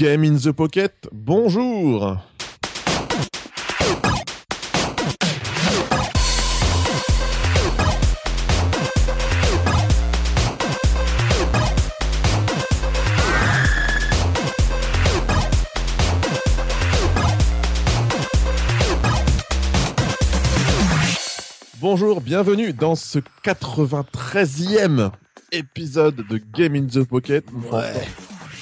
Game in the Pocket, bonjour. Bonjour, bienvenue dans ce 93e épisode de Game in the Pocket.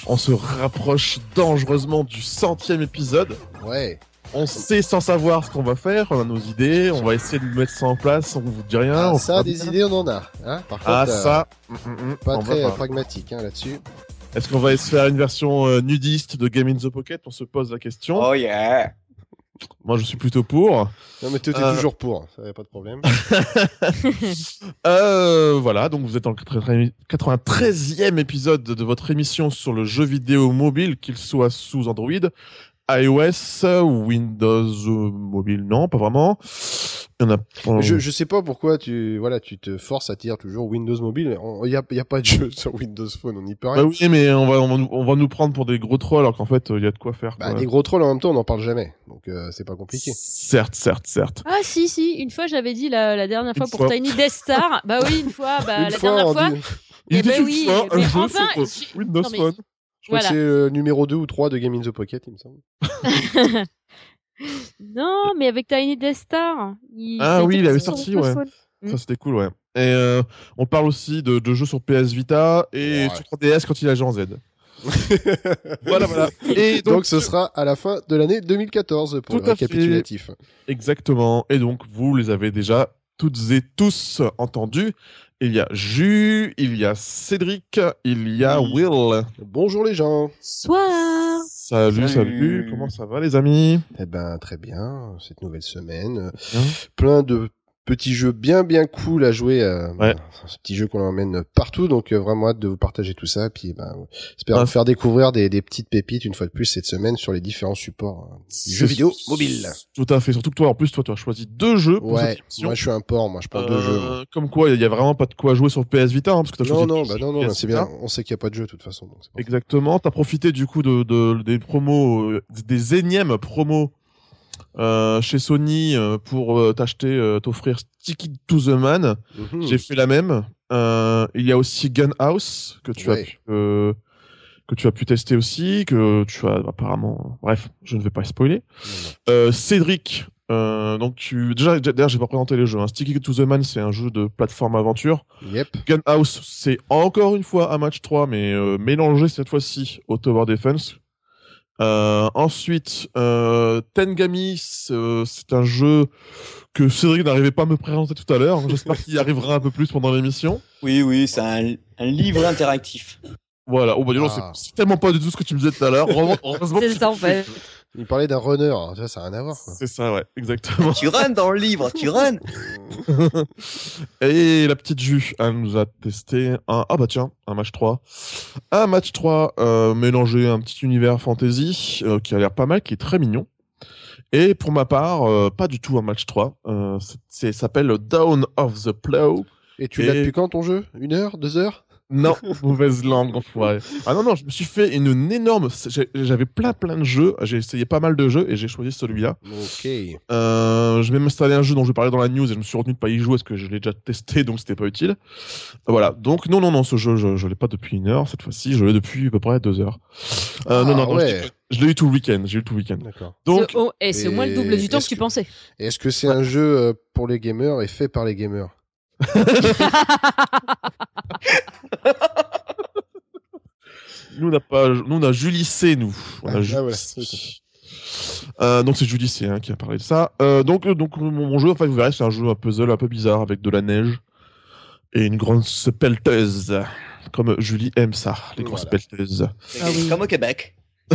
On se rapproche dangereusement du centième épisode. Ouais. On sait sans savoir ce qu'on va faire, on a nos idées, on va essayer de mettre ça en place, on vous dit rien. Ah, on ça, des bien. idées, on en a. Hein Par contre, Ah euh, ça, mm, mm, mm, pas on va très pas. pragmatique hein, là-dessus. Est-ce qu'on va se faire une version euh, nudiste de Game in the Pocket? On se pose la question. Oh yeah Moi, je suis plutôt pour. Non, mais toi, t'es Euh. toujours pour. Ça y a pas de problème. Euh, voilà, donc vous êtes dans le 93e épisode de votre émission sur le jeu vidéo mobile, qu'il soit sous Android, iOS, Windows euh, mobile, non, pas vraiment. Il y en a. euh, je, je sais pas pourquoi tu, voilà, tu te forces à dire toujours Windows Mobile. Il y a, y a pas de jeu sur Windows Phone, on n'y peut rien. Bah oui, mais on va, on va, nous, on va nous prendre pour des gros trolls alors qu'en fait, il y a de quoi faire. Bah, des gros trolls en même temps, on n'en parle jamais. Donc, euh, c'est pas compliqué. Certes, certes, certes. Ah si si, une fois j'avais dit la, la dernière fois Une pour fois. Tiny Death Star. bah oui, une fois, bah Une la fois, dernière fois. dit- Eh ben dit une oui, fois un mais jeu enfin, sur, euh, Windows non, mais- Phone. Je crois Voilà. que c'est le numéro 2 ou 3 de Game in the Pocket, il me semble. Non, mais avec Tiny Death Star. Il... Ah oui, il avait sorti, ouais. Mm. Ça, c'était cool, ouais. Et euh, on parle aussi de, de jeux sur PS Vita et Ouais. sur 3DS quand il a en Z. voilà, voilà. Et Donc, donc, ce sera à la fin de l'année 2014 pour Tout le à fait. récapitulatif. Exactement. Et donc, vous les avez déjà toutes et tous entendus. Il y a Jus, il y a Cédric, il y a Oui. Will. Bonjour les gens. Soir. Salut, salut, Salut. Comment ça va, les amis? Eh ben très bien, cette nouvelle semaine, plein de petits jeux bien bien cool à jouer. Euh, Ouais. bah, ce petit jeu qu'on emmène partout, donc euh, vraiment hâte de vous partager tout ça. Puis ben, j'espère Ouais. vous faire découvrir des, des petites pépites une fois de plus cette semaine sur les différents supports euh, du jeu C'est- vidéo mobile. Tout à fait. Surtout que toi, en plus, toi, tu as choisi deux jeux pour Ouais, moi je suis un porc, moi je prends deux Euh, jeux. moi. Comme quoi, il y a vraiment pas de quoi jouer sur PS Vita, hein, parce que t'as Non choisi non bah jeux non non, c'est bien. On sait qu'il n'y a pas de jeu de toute façon. donc. Exactement. T'as profité du coup de, de- des promos, euh, des énièmes promos euh, chez Sony euh, pour euh, t'acheter, t'offrir Sticky to the Man. Mhm. J'ai fait la même. Il y a aussi Gunhouse que tu as pu, que tu as pu tester aussi, que tu as apparemment. Bref, je ne vais pas spoiler. Cédric. Donc tu déjà d'ailleurs j'ai pas présenté les jeux. Hein. Sticky to the Man c'est un jeu de plateforme aventure. Yep. Gunhouse, c'est encore une fois un match 3, mais mélangé cette fois-ci au Tower Defense. Euh, ensuite, euh, Tengami, c'est euh, c'est un jeu que Cédric n'arrivait pas à me présenter tout à l'heure. J'espère qu'il y arrivera un peu plus pendant l'émission. Oui, oui, c'est un, un livre interactif. Voilà. Oh bah dis Ah. c'est- tellement pas du tout ce que tu me disais tout à l'heure. C'est ça en fait. Il parlait d'un runner, alors, tu vois, ça n'a rien à voir. C'est ça, ouais, exactement. tu runs dans le livre, tu runs Et la petite Jus, elle nous a testé un, ah bah tiens, un match 3. Un match 3 euh, mélangé à un petit univers fantasy euh, qui a l'air pas mal, qui est très mignon. Et pour ma part, euh, pas du tout un match 3. Euh, c'est- s'appelle Down of the Plow. Et tu l'as depuis quand ton jeu? Une heure? Deux heures? Non, mauvaise langue, enfoiré. Ah non, non, je me suis fait une énorme... J'avais plein plein de jeux, j'ai essayé pas mal de jeux et j'ai choisi celui-là. Ok. Euh, je vais m'installer un jeu dont je vais parler dans la news et je me suis retenu de pas y jouer parce que je l'ai déjà testé donc c'était pas utile. Voilà. Donc non non non ce jeu je, je l'ai pas depuis une heure cette fois-ci je l'ai depuis à peu près deux heures. Euh, Ah, non non, non, ouais. je, je l'ai eu tout le week-end j'ai eu tout le week-end. D'accord. Donc C'est- oh, et c'est au moins le double du temps est-ce que tu pensais. Est-ce que c'est un jeu euh, pour les gamers et fait par les gamers? nous on a pas nous on a Julie C nous. On a Ah, Julie voilà. C. Euh, donc c'est Julie C hein, qui a parlé de ça. Euh, donc euh, donc mon, mon jeu en fait vous verrez c'est un jeu un puzzle un peu bizarre avec de la neige et une grande pelleteuse comme Julie aime ça les grosses Voilà. pelleteuses. Ah oui. Comme au Québec.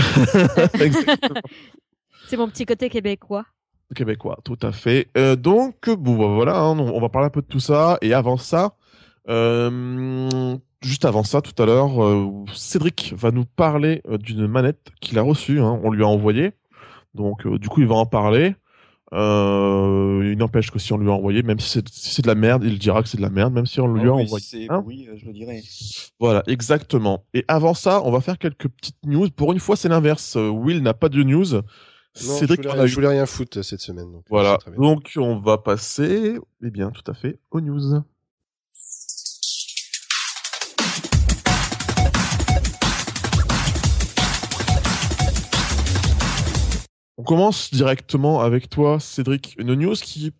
C'est mon petit côté québécois. Québécois, tout à fait. Euh, donc, bon, bah, voilà, hein, on, va parler un peu de tout ça. Et avant ça, euh, juste avant ça, tout à l'heure, euh, Cédric va nous parler d'une manette qu'il a reçue. hein, on lui a envoyé. Donc, du coup, il va en parler. Il n'empêche que si on lui a envoyé, même si c'est si de la merde, il dira que c'est de la merde, même si on lui Ah a envoyé. si Hein je le. Voilà, exactement. Et avant ça, on va faire quelques petites news. Pour une fois, c'est l'inverse. Will n'a pas de news. Non, Cédric je, voulais, a je eu. voulais rien foutre cette semaine. donc, Voilà. Donc, on va passer, eh bien, tout à fait, aux news. On commence directement avec toi, Cédric. Une news qui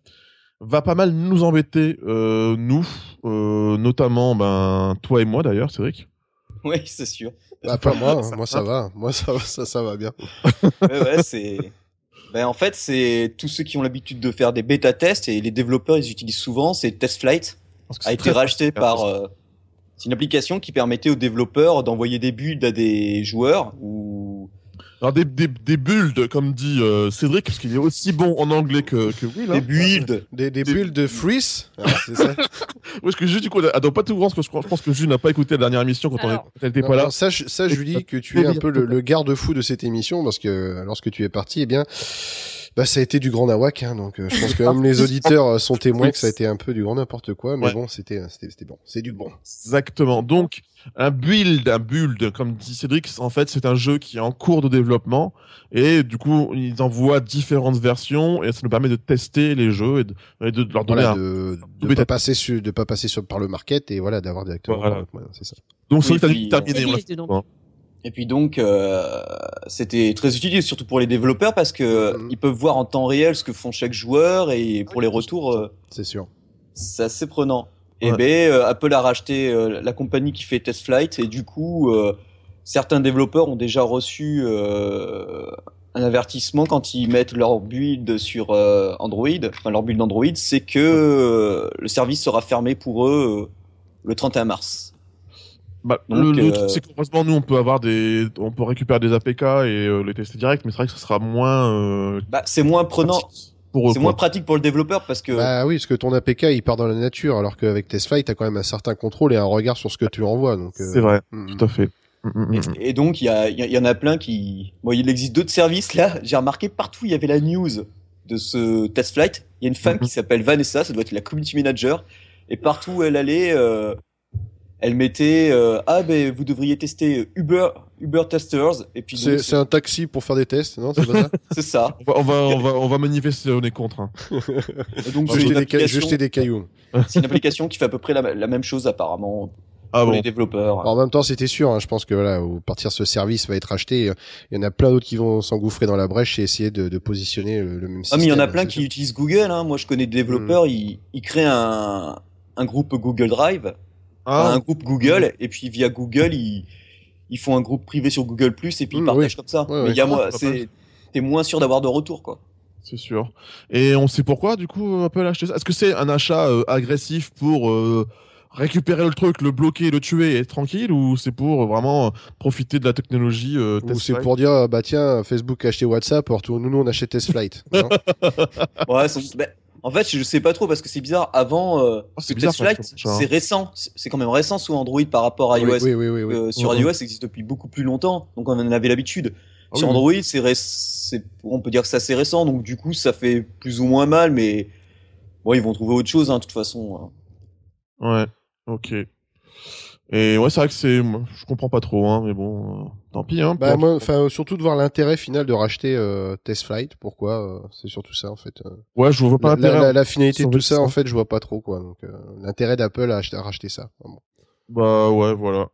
va pas mal nous embêter, euh, nous, euh, notamment ben, toi et moi d'ailleurs, Cédric. Oui, c'est sûr. Bah, pas moi, hein. moi ça va, moi ça va, ça, ça va bien. Ouais, ouais, c'est. Ben, en fait, c'est tous ceux qui ont l'habitude de faire des bêta tests et les développeurs ils utilisent souvent. C'est TestFlight a été racheté par. euh, c'est une application qui permettait aux développeurs d'envoyer des builds à des joueurs ou Alors des, des, des builds, comme dit euh, Cédric, parce qu'il est aussi bon en anglais que, que Will. des builds. Des, des Des- bulles de freeze, ah, c'est ça Oui, parce que Jules, du coup, elle doit pas tout voir, parce que je pense que Jules n'a pas écouté la dernière émission quand, Alors. quand elle était Non, pas là. sache, sache, Julie, que tu es un peu le, le garde-fou de cette émission, parce que lorsque tu es parti, eh bien, bah, ça a été du grand nawak, hein, donc euh, je pense que même les auditeurs euh, sont témoins que ça a été un peu du grand n'importe quoi, mais Ouais. bon, c'était, c'était, c'était bon, c'est du bon. Exactement. Donc, un build, un build, comme dit Cédric, en fait, c'est un jeu qui est en cours de développement, et du coup, ils envoient différentes versions, et ça nous permet de tester les jeux et de, et de leur donner Voilà, un... de, de pas passer sur, de pas passer sur, par le market et voilà, d'avoir directement. Voilà. moyen, c'est ça. Donc, Oui, puis, dit terminé. Et puis donc, euh, c'était très utile, surtout pour les développeurs, parce que Mhm. ils peuvent voir en temps réel ce que font chaque joueur, et pour les retours, euh, C'est sûr. c'est assez prenant. Et Ouais. ben, euh, Apple a racheté euh, la compagnie qui fait TestFlight, et du coup, euh, certains développeurs ont déjà reçu euh, un avertissement quand ils mettent leur build sur euh, Android, enfin leur build Android, c'est que euh, le service sera fermé pour eux euh, le 31 mars. Bah, Donc, le, le euh, truc, c'est que heureusement, nous, on peut avoir des, on peut récupérer des APK et euh, les tester direct, mais c'est vrai que ce sera moins, euh, Bah, c'est moins prenant, pratique pour eux. c'est quoi. moins pratique pour le développeur parce que Bah oui, parce que ton APK il part dans la nature, alors qu'avec TestFlight, t'as quand même un certain contrôle et un regard sur ce que tu envoies. Donc, euh, C'est vrai, mm, tout à fait. Mm, mm, Et, mm. et donc, il y, a- il y a- y en a plein qui. Bon, il existe d'autres services là. J'ai remarqué partout, il y avait la news de ce test flight. Il y a une femme Mhm. qui s'appelle Vanessa, ça doit être la community manager. Et partout où elle allait, euh, elle mettait euh, Ah, ben vous devriez tester Uber, Uber Testers. Et puis, C'est un taxi pour faire des tests, non C'est ça c'est ça. On va, on va, on va, on va manifester, on est contre. hein. Donc, jeter, des cailloux. c'est une application qui fait à peu près la, la même chose apparemment Ah pour bon. les développeurs. Alors, en même temps, c'était sûr. hein, je pense que voilà, au partir ce service va être acheté, euh, il y en a plein d'autres qui vont s'engouffrer dans la brèche et essayer de, de positionner le, le même Ah système. mais il y en a plein qui sûr. Hmm. utilisent Google. Hein. Moi, je connais des développeurs. Ils, ils créent un, un groupe Google Drive, enfin, un Ah, groupe Google, et puis via Google, ils, ils font un groupe privé sur Google Plus et puis ils partagent oui. comme ça. Ouais, mais il y a moi, Ah, c'est t'es moins sûr d'avoir de retour quoi. c'est sûr. Et on sait pourquoi, du coup, Apple a acheté ça? Est-ce que c'est un achat euh, agressif pour euh, récupérer le truc, le bloquer, le tuer et être tranquille, ou c'est pour euh, vraiment euh, profiter de la technologie euh, Ou test c'est flight? pour dire, bah tiens, Facebook a acheté WhatsApp, alors tout- nous, nous, on achète TestFlight. non? Ouais, c'est- ben, en fait, je sais pas trop parce que c'est bizarre. Avant, euh, Ah, c'est hein. récent. C'est quand même récent sous Android par rapport à iOS. oui, oui, oui. Euh, sur iOS, ça existe depuis beaucoup plus longtemps, donc on en avait l'habitude. Ah sur. Android, c'est ré- on peut dire que c'est assez récent, donc du coup, ça fait plus ou moins mal, mais bon, ils vont trouver autre chose, hein, de toute façon. Ouais, ok. Et ouais, c'est vrai que c'est, je comprends pas trop, hein, mais bon, euh, tant pis, hein. Bah, moi, enfin, surtout de voir l'intérêt final de racheter euh, TestFlight. Pourquoi euh, C'est surtout ça, en fait. euh. Ouais, je vois pas La, l'intérêt. la- la finalité de tout ça, en fait, je vois pas trop, quoi. Donc, euh, l'intérêt d'Apple à, acheter- à racheter ça. vraiment. Bah ouais, voilà.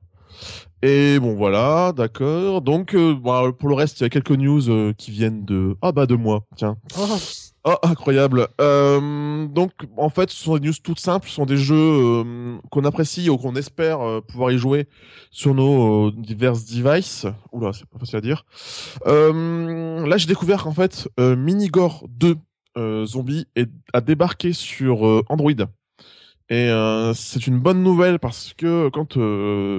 Et bon, voilà, d'accord. Donc, euh, bon, pour le reste, il y a quelques news euh, qui viennent de... Ah bah de moi, tiens. Oh, incroyable. Euh, donc, en fait, ce sont des news toutes simples. Ce sont des jeux euh, qu'on apprécie ou qu'on espère euh, pouvoir y jouer sur nos euh, divers devices. Oula, c'est pas facile à dire. Là, j'ai découvert qu'en fait, Minigore 2 euh, Zombie est, a débarqué sur Android. Et c'est une bonne nouvelle parce que quand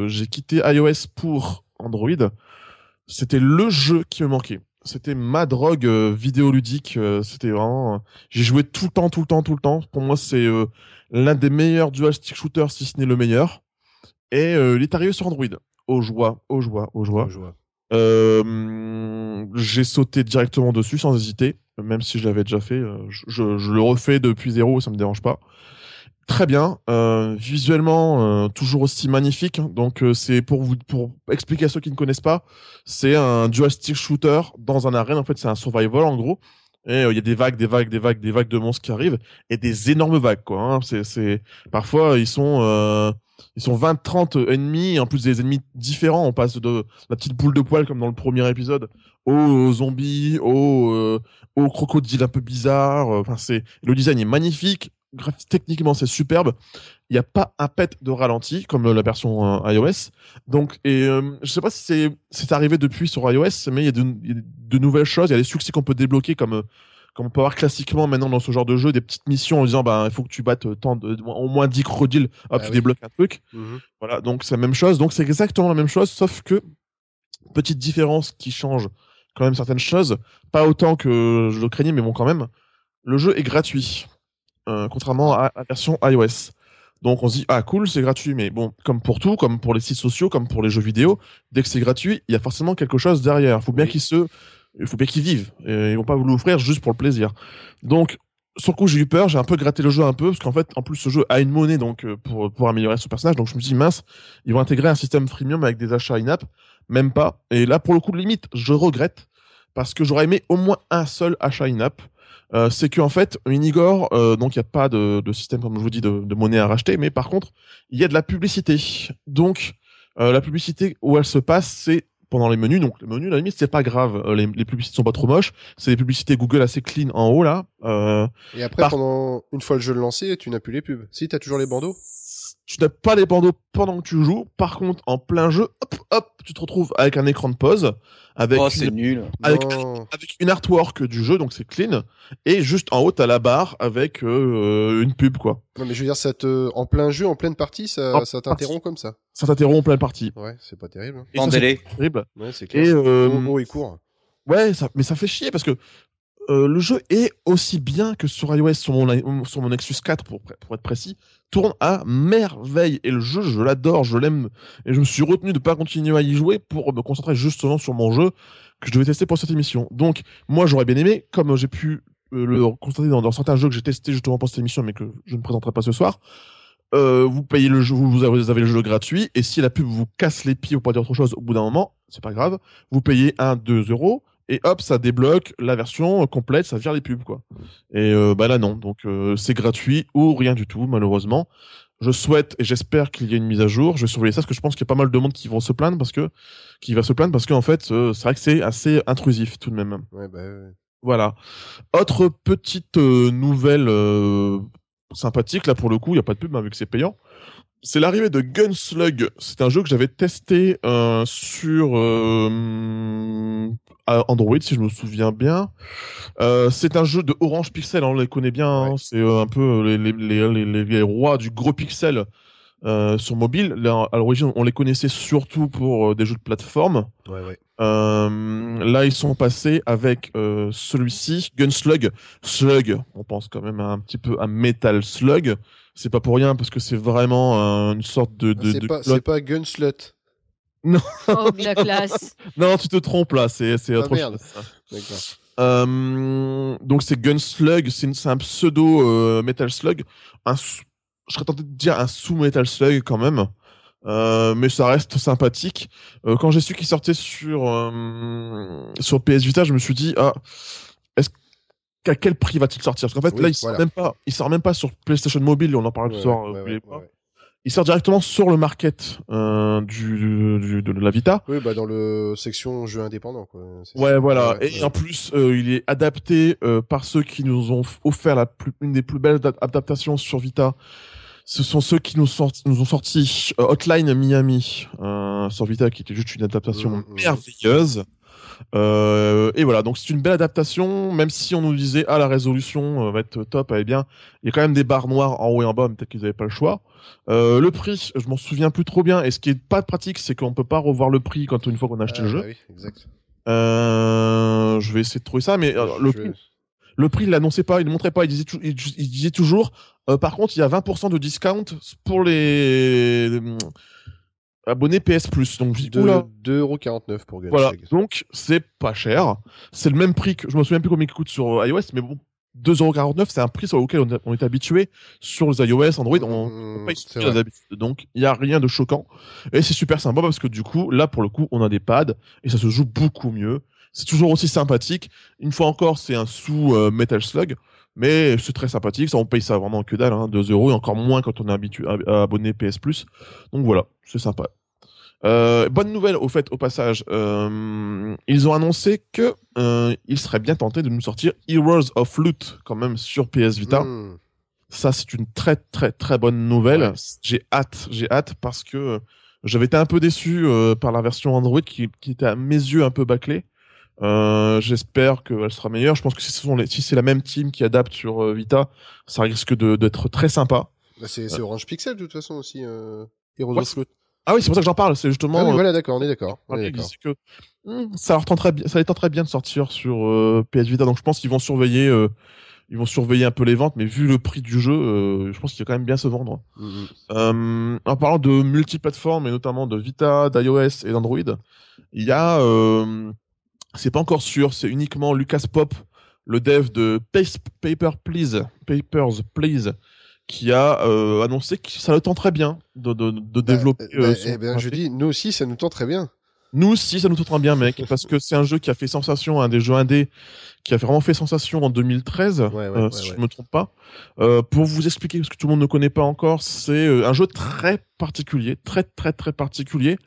j'ai quitté iOS pour Android, c'était le jeu qui me manquait. C'était ma drogue euh, vidéoludique. euh, c'était vraiment. euh, j'ai joué tout le temps, tout le temps, tout le temps. Pour moi, c'est l'un des meilleurs dual stick shooters, si ce n'est le meilleur. Et il est arrivé sur Android. Au joie, au joie, au joie. J'ai sauté directement dessus sans hésiter. même si je l'avais déjà fait. je, je- je le refais depuis zéro, ça me dérange pas. Très bien, euh, visuellement euh, toujours aussi magnifique. Donc euh, c'est pour vous pour expliquer à ceux qui ne connaissent pas, c'est un dual stick shooter dans un arène. En fait, c'est un survival en gros. Et il y a des vagues, des vagues, des vagues, des vagues de monstres qui arrivent et des énormes vagues quoi. hein. C'est parfois ils sont ils sont 20 30 ennemis, en plus des ennemis différents, on passe de la petite boule de poil comme dans le premier épisode aux zombies, aux, aux crocodiles un peu bizarres. Enfin, le design est magnifique, techniquement c'est superbe. Il n'y a pas un pet de ralenti comme euh, la version euh, iOS. Donc, et euh, je sais pas si c'est c'est arrivé depuis sur iOS, mais il y, a de, il y a de nouvelles choses. Il y a des succès qu'on peut débloquer comme euh, comme on peut avoir classiquement maintenant dans ce genre de jeu, des petites missions en disant bah il faut que tu battes tant de, au moins 10 crocodiles, hop Ah tu oui. débloques un truc. Mhm. Voilà, donc c'est la même chose. Donc c'est exactement la même chose, sauf que petite différence qui change quand même certaines choses. Pas autant que je le craignais, mais bon quand même. Le jeu est gratuit, contrairement à la version iOS. Donc on se dit ah cool c'est gratuit, mais bon comme pour tout, comme pour les sites sociaux, comme pour les jeux vidéo, dès que c'est gratuit, il y a forcément quelque chose derrière. Il faut bien qu'ils se, il faut bien qu'ils vivent. Et ils vont pas vous l'offrir juste pour le plaisir. Donc sur le coup, j'ai eu peur, j'ai un peu gratté le jeu un peu, parce qu'en fait, en plus, ce jeu a une monnaie donc euh, pour, pour améliorer son personnage. Donc je me suis dit, mince, ils vont intégrer un système freemium avec des achats in-app. Même pas. Et là, pour le coup, de limite, je regrette, parce que j'aurais aimé au moins un seul achat in-app. Euh, c'est qu'en fait, Minigore, euh, donc il n'y a pas de, de système, comme je vous dis, de, de monnaie à racheter, mais par contre, il y a de la publicité. Donc, euh, la publicité où elle se passe, c'est pendant les menus. Donc, les menus, à la limite, c'est pas grave. Euh, les, les publicités sont pas trop moches. C'est des publicités Google assez clean en haut, là. Euh, Et après, Par- pendant une fois le jeu lancé, tu n'as plus les pubs. Si, t'as toujours les bandeaux. Tu n'as pas les bandeaux pendant que tu joues. Par contre, en plein jeu, hop, hop, tu te retrouves avec un écran de pause, avec, Oh, c'est une, nul. avec, une artwork du jeu, donc c'est clean. Et juste en haut, t'as la barre avec euh, une pub, quoi. Non, mais je veux dire, ça te, en plein jeu, en pleine partie, ça, t'interrompt comme ça. Ça t'interrompt en pleine partie. Ouais, c'est pas terrible. hein. Et En ça, c'est délai. terrible. Ouais, c'est clair. Et euh, beau et court. ouais, ça, mais ça fait chier parce que euh, le jeu est aussi bien que sur iOS, sur mon, sur mon Nexus 4 pour, pour être précis, tourne à merveille. Et le jeu, je l'adore, je l'aime. Et je me suis retenu de pas continuer à y jouer pour me concentrer justement sur mon jeu que je devais tester pour cette émission. Donc, moi, j'aurais bien aimé, comme j'ai pu euh, le constater dans, certains jeux que j'ai testés justement pour cette émission, mais que je ne présenterai pas ce soir. Euh, vous payez le jeu, vous avez, vous avez le jeu gratuit, et si la pub vous casse les pieds ou pas dire autre chose au bout d'un moment, c'est pas grave. Vous payez 1, 2 euros, et hop, ça débloque la version complète, ça vire les pubs, quoi. Et euh, bah là, non. Donc, euh, c'est gratuit ou rien du tout, malheureusement. Je souhaite et j'espère qu'il y ait une mise à jour. Je vais surveiller ça parce que je pense qu'il y a pas mal de monde qui vont se plaindre parce que, qui va se plaindre parce qu'en fait, euh, c'est vrai que c'est assez intrusif tout de même. Ouais, bah, ouais. Voilà. Autre petite nouvelle sympathique, là pour le coup, il n'y a pas de pub hein, vu que c'est payant. C'est l'arrivée de Gunslug. C'est un jeu que j'avais testé euh, sur euh, Android, si je me souviens bien. Euh, c'est un jeu de Orange Pixel, hein, on les connaît bien. hein. Ouais. C'est euh, un peu les, les, rois du gros pixel euh, sur mobile. Là, à l'origine, on les connaissait surtout pour euh, des jeux de plateforme. Ouais, ouais. Euh, là, ils sont passés avec euh, celui-ci, Gunslug. Slug, on pense quand même un petit peu à Metal Slug. C'est pas pour rien parce que c'est vraiment euh, une sorte de. de, c'est de pas, pas Gunslut. Oh, la classe. Non, tu te trompes là, c'est c'est Ah, autre merde. Euh, donc c'est Gunslug, c'est un pseudo euh, Metal Slug. Un je serais tenté de dire un sous Metal Slug quand même. Euh, mais ça reste sympathique. Euh, quand j'ai su qu'il sortait sur euh, sur PS Vita, je me suis dit ah est-ce qu'à quel prix va-t-il sortir? Parce qu'en fait Oui, là il sort voilà. même pas, il sort même pas sur PlayStation Mobile. On en Ouais, ce soir. ouais, euh, ouais, Il sort directement sur le market euh, du, du de la Vita. Oui, bah, dans le section jeux indépendants, quoi. Ouais, ça. voilà. Ouais, et ouais. en plus, euh, il est adapté euh, par ceux qui nous ont offert la plus, une des plus belles da- adaptations sur Vita. Ce sont ceux qui nous, sorti- nous ont sorti euh, Hotline Miami euh, sur Vita, qui était juste une adaptation Mhm, mhm. merveilleuse. Euh, et voilà, donc c'est une belle adaptation, même si on nous disait ah la résolution euh, va être top, eh bien il y a quand même des barres noires en haut et en bas, mais peut-être qu'ils n'avaient pas le choix. Euh, le prix, je m'en souviens plus trop bien. Et ce qui est pas pratique, c'est qu'on peut pas revoir le prix quand une fois qu'on a acheté Ah, le jeu. bah oui, exact. Euh, je vais essayer de trouver ça, mais le, prix, le prix, il l'annonçait pas, il ne montrait pas, il disait, il, il disait toujours, euh, par contre, il y a 20% de discount pour les, abonné PS Plus. Donc je dis, De- oula. 2,49€ pour Gunshag. Voilà, donc c'est pas cher. C'est le même prix que je me souviens plus combien il coûte sur euh, iOS, mais bon, 2,49€, c'est un prix sur lequel on, est- on est habitué sur les iOS, Android, on, Mmh, on paye d'habitude. Donc il y a rien de choquant et c'est super sympa parce que du coup, là pour le coup, on a des pads et ça se joue beaucoup mieux. C'est toujours aussi sympathique. Une fois encore, c'est un sous euh, Metal Slug. Mais c'est très sympathique, ça on paye ça vraiment que dalle, hein, 2 euros et encore moins quand on est habitué à, abonner PS Plus. Donc voilà, c'est sympa. Euh, bonne nouvelle au fait au passage, euh, ils ont annoncé que euh, ils seraient bien tentés de nous sortir Heroes of Loot quand même sur PS Vita. Mmh. Ça c'est une très très très bonne nouvelle. Ouais. J'ai hâte, j'ai hâte parce que j'avais été un peu déçu par la version Android qui, qui était à mes yeux un peu bâclée. Euh, J'espère qu'elle sera meilleure. Je pense que si ce sont les- si c'est la même team qui adapte sur euh, Vita, ça risque de- d'être très sympa. Bah, c'est c'est Orange Pixel de toute façon aussi. Euh... Heroes Ouais, of. Ah oui, c'est pour ça que j'en parle. C'est justement. Ah oui, euh, voilà, d'accord, on est d'accord. que hmm, ça leur tenterait bien, ça les tenterait bien de sortir sur euh, PS Vita. Donc je pense qu'ils vont surveiller, euh, ils vont surveiller un peu les ventes, mais vu le prix du jeu, euh, je pense qu'il va quand même bien se vendre. Mhm. Euh, en parlant de multiplateformes et notamment de Vita, d'iOS et d'Android, il y a, euh, c'est pas encore sûr, c'est uniquement Lucas Pop, le dev de Paper Please, Papers Please, qui a euh, annoncé que ça le tenterait bien de, de, de développer. Bah, euh, bah, eh ben, je dis, nous aussi, ça nous tend très bien. Nous aussi, ça nous tentera bien, mec, parce que c'est un jeu qui a fait sensation, un des jeux indés qui a vraiment fait sensation en 2013, Ouais, ouais, euh, ouais, si je ne me trompe pas. Euh, pour vous expliquer, parce que tout le monde ne connaît pas encore, c'est euh, un jeu très particulier, très très très particulier,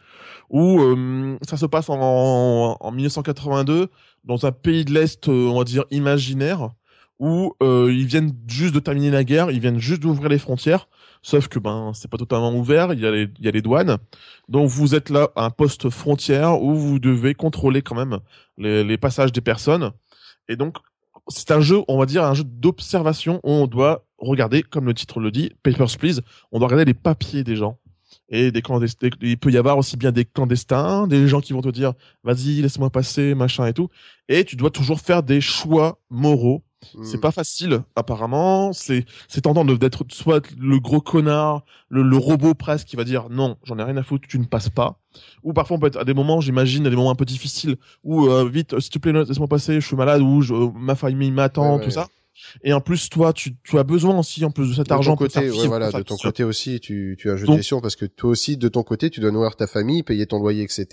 où euh, ça se passe en, en 1982 dans un pays de l'Est, euh, on va dire imaginaire, où euh, ils viennent juste de terminer la guerre, ils viennent juste d'ouvrir les frontières, sauf que ben c'est pas totalement ouvert, il y a les, il y a les douanes, donc vous êtes là à un poste frontière où vous devez contrôler quand même les, passages des personnes, et donc c'est un jeu, on va dire un jeu d'observation où on doit regarder, comme le titre le dit, Papers Please, on doit regarder les papiers des gens. Et des clandestins, il peut y avoir aussi bien des clandestins, des gens qui vont te dire, vas-y, laisse-moi passer, machin et tout. Et tu dois toujours faire des choix moraux c'est pas facile, apparemment. C'est, c'est tentant de- d'être soit le gros connard, le, le robot presque qui va dire non, j'en ai rien à foutre, tu ne passes pas. Ou parfois on peut être à des moments, j'imagine, à des moments un peu difficiles où euh, vite, s'il te plaît, laisse-moi passer, je suis malade ou je, ma famille m'attend, Ouais, ouais. tout ça. Et en plus, toi, tu, tu as besoin aussi, en plus de cet de argent, ton côté, ouais, voilà, de ton côté aussi, tu, tu Donc- des questions parce que toi aussi, de ton côté, tu dois nourrir ta famille, payer ton loyer, etc.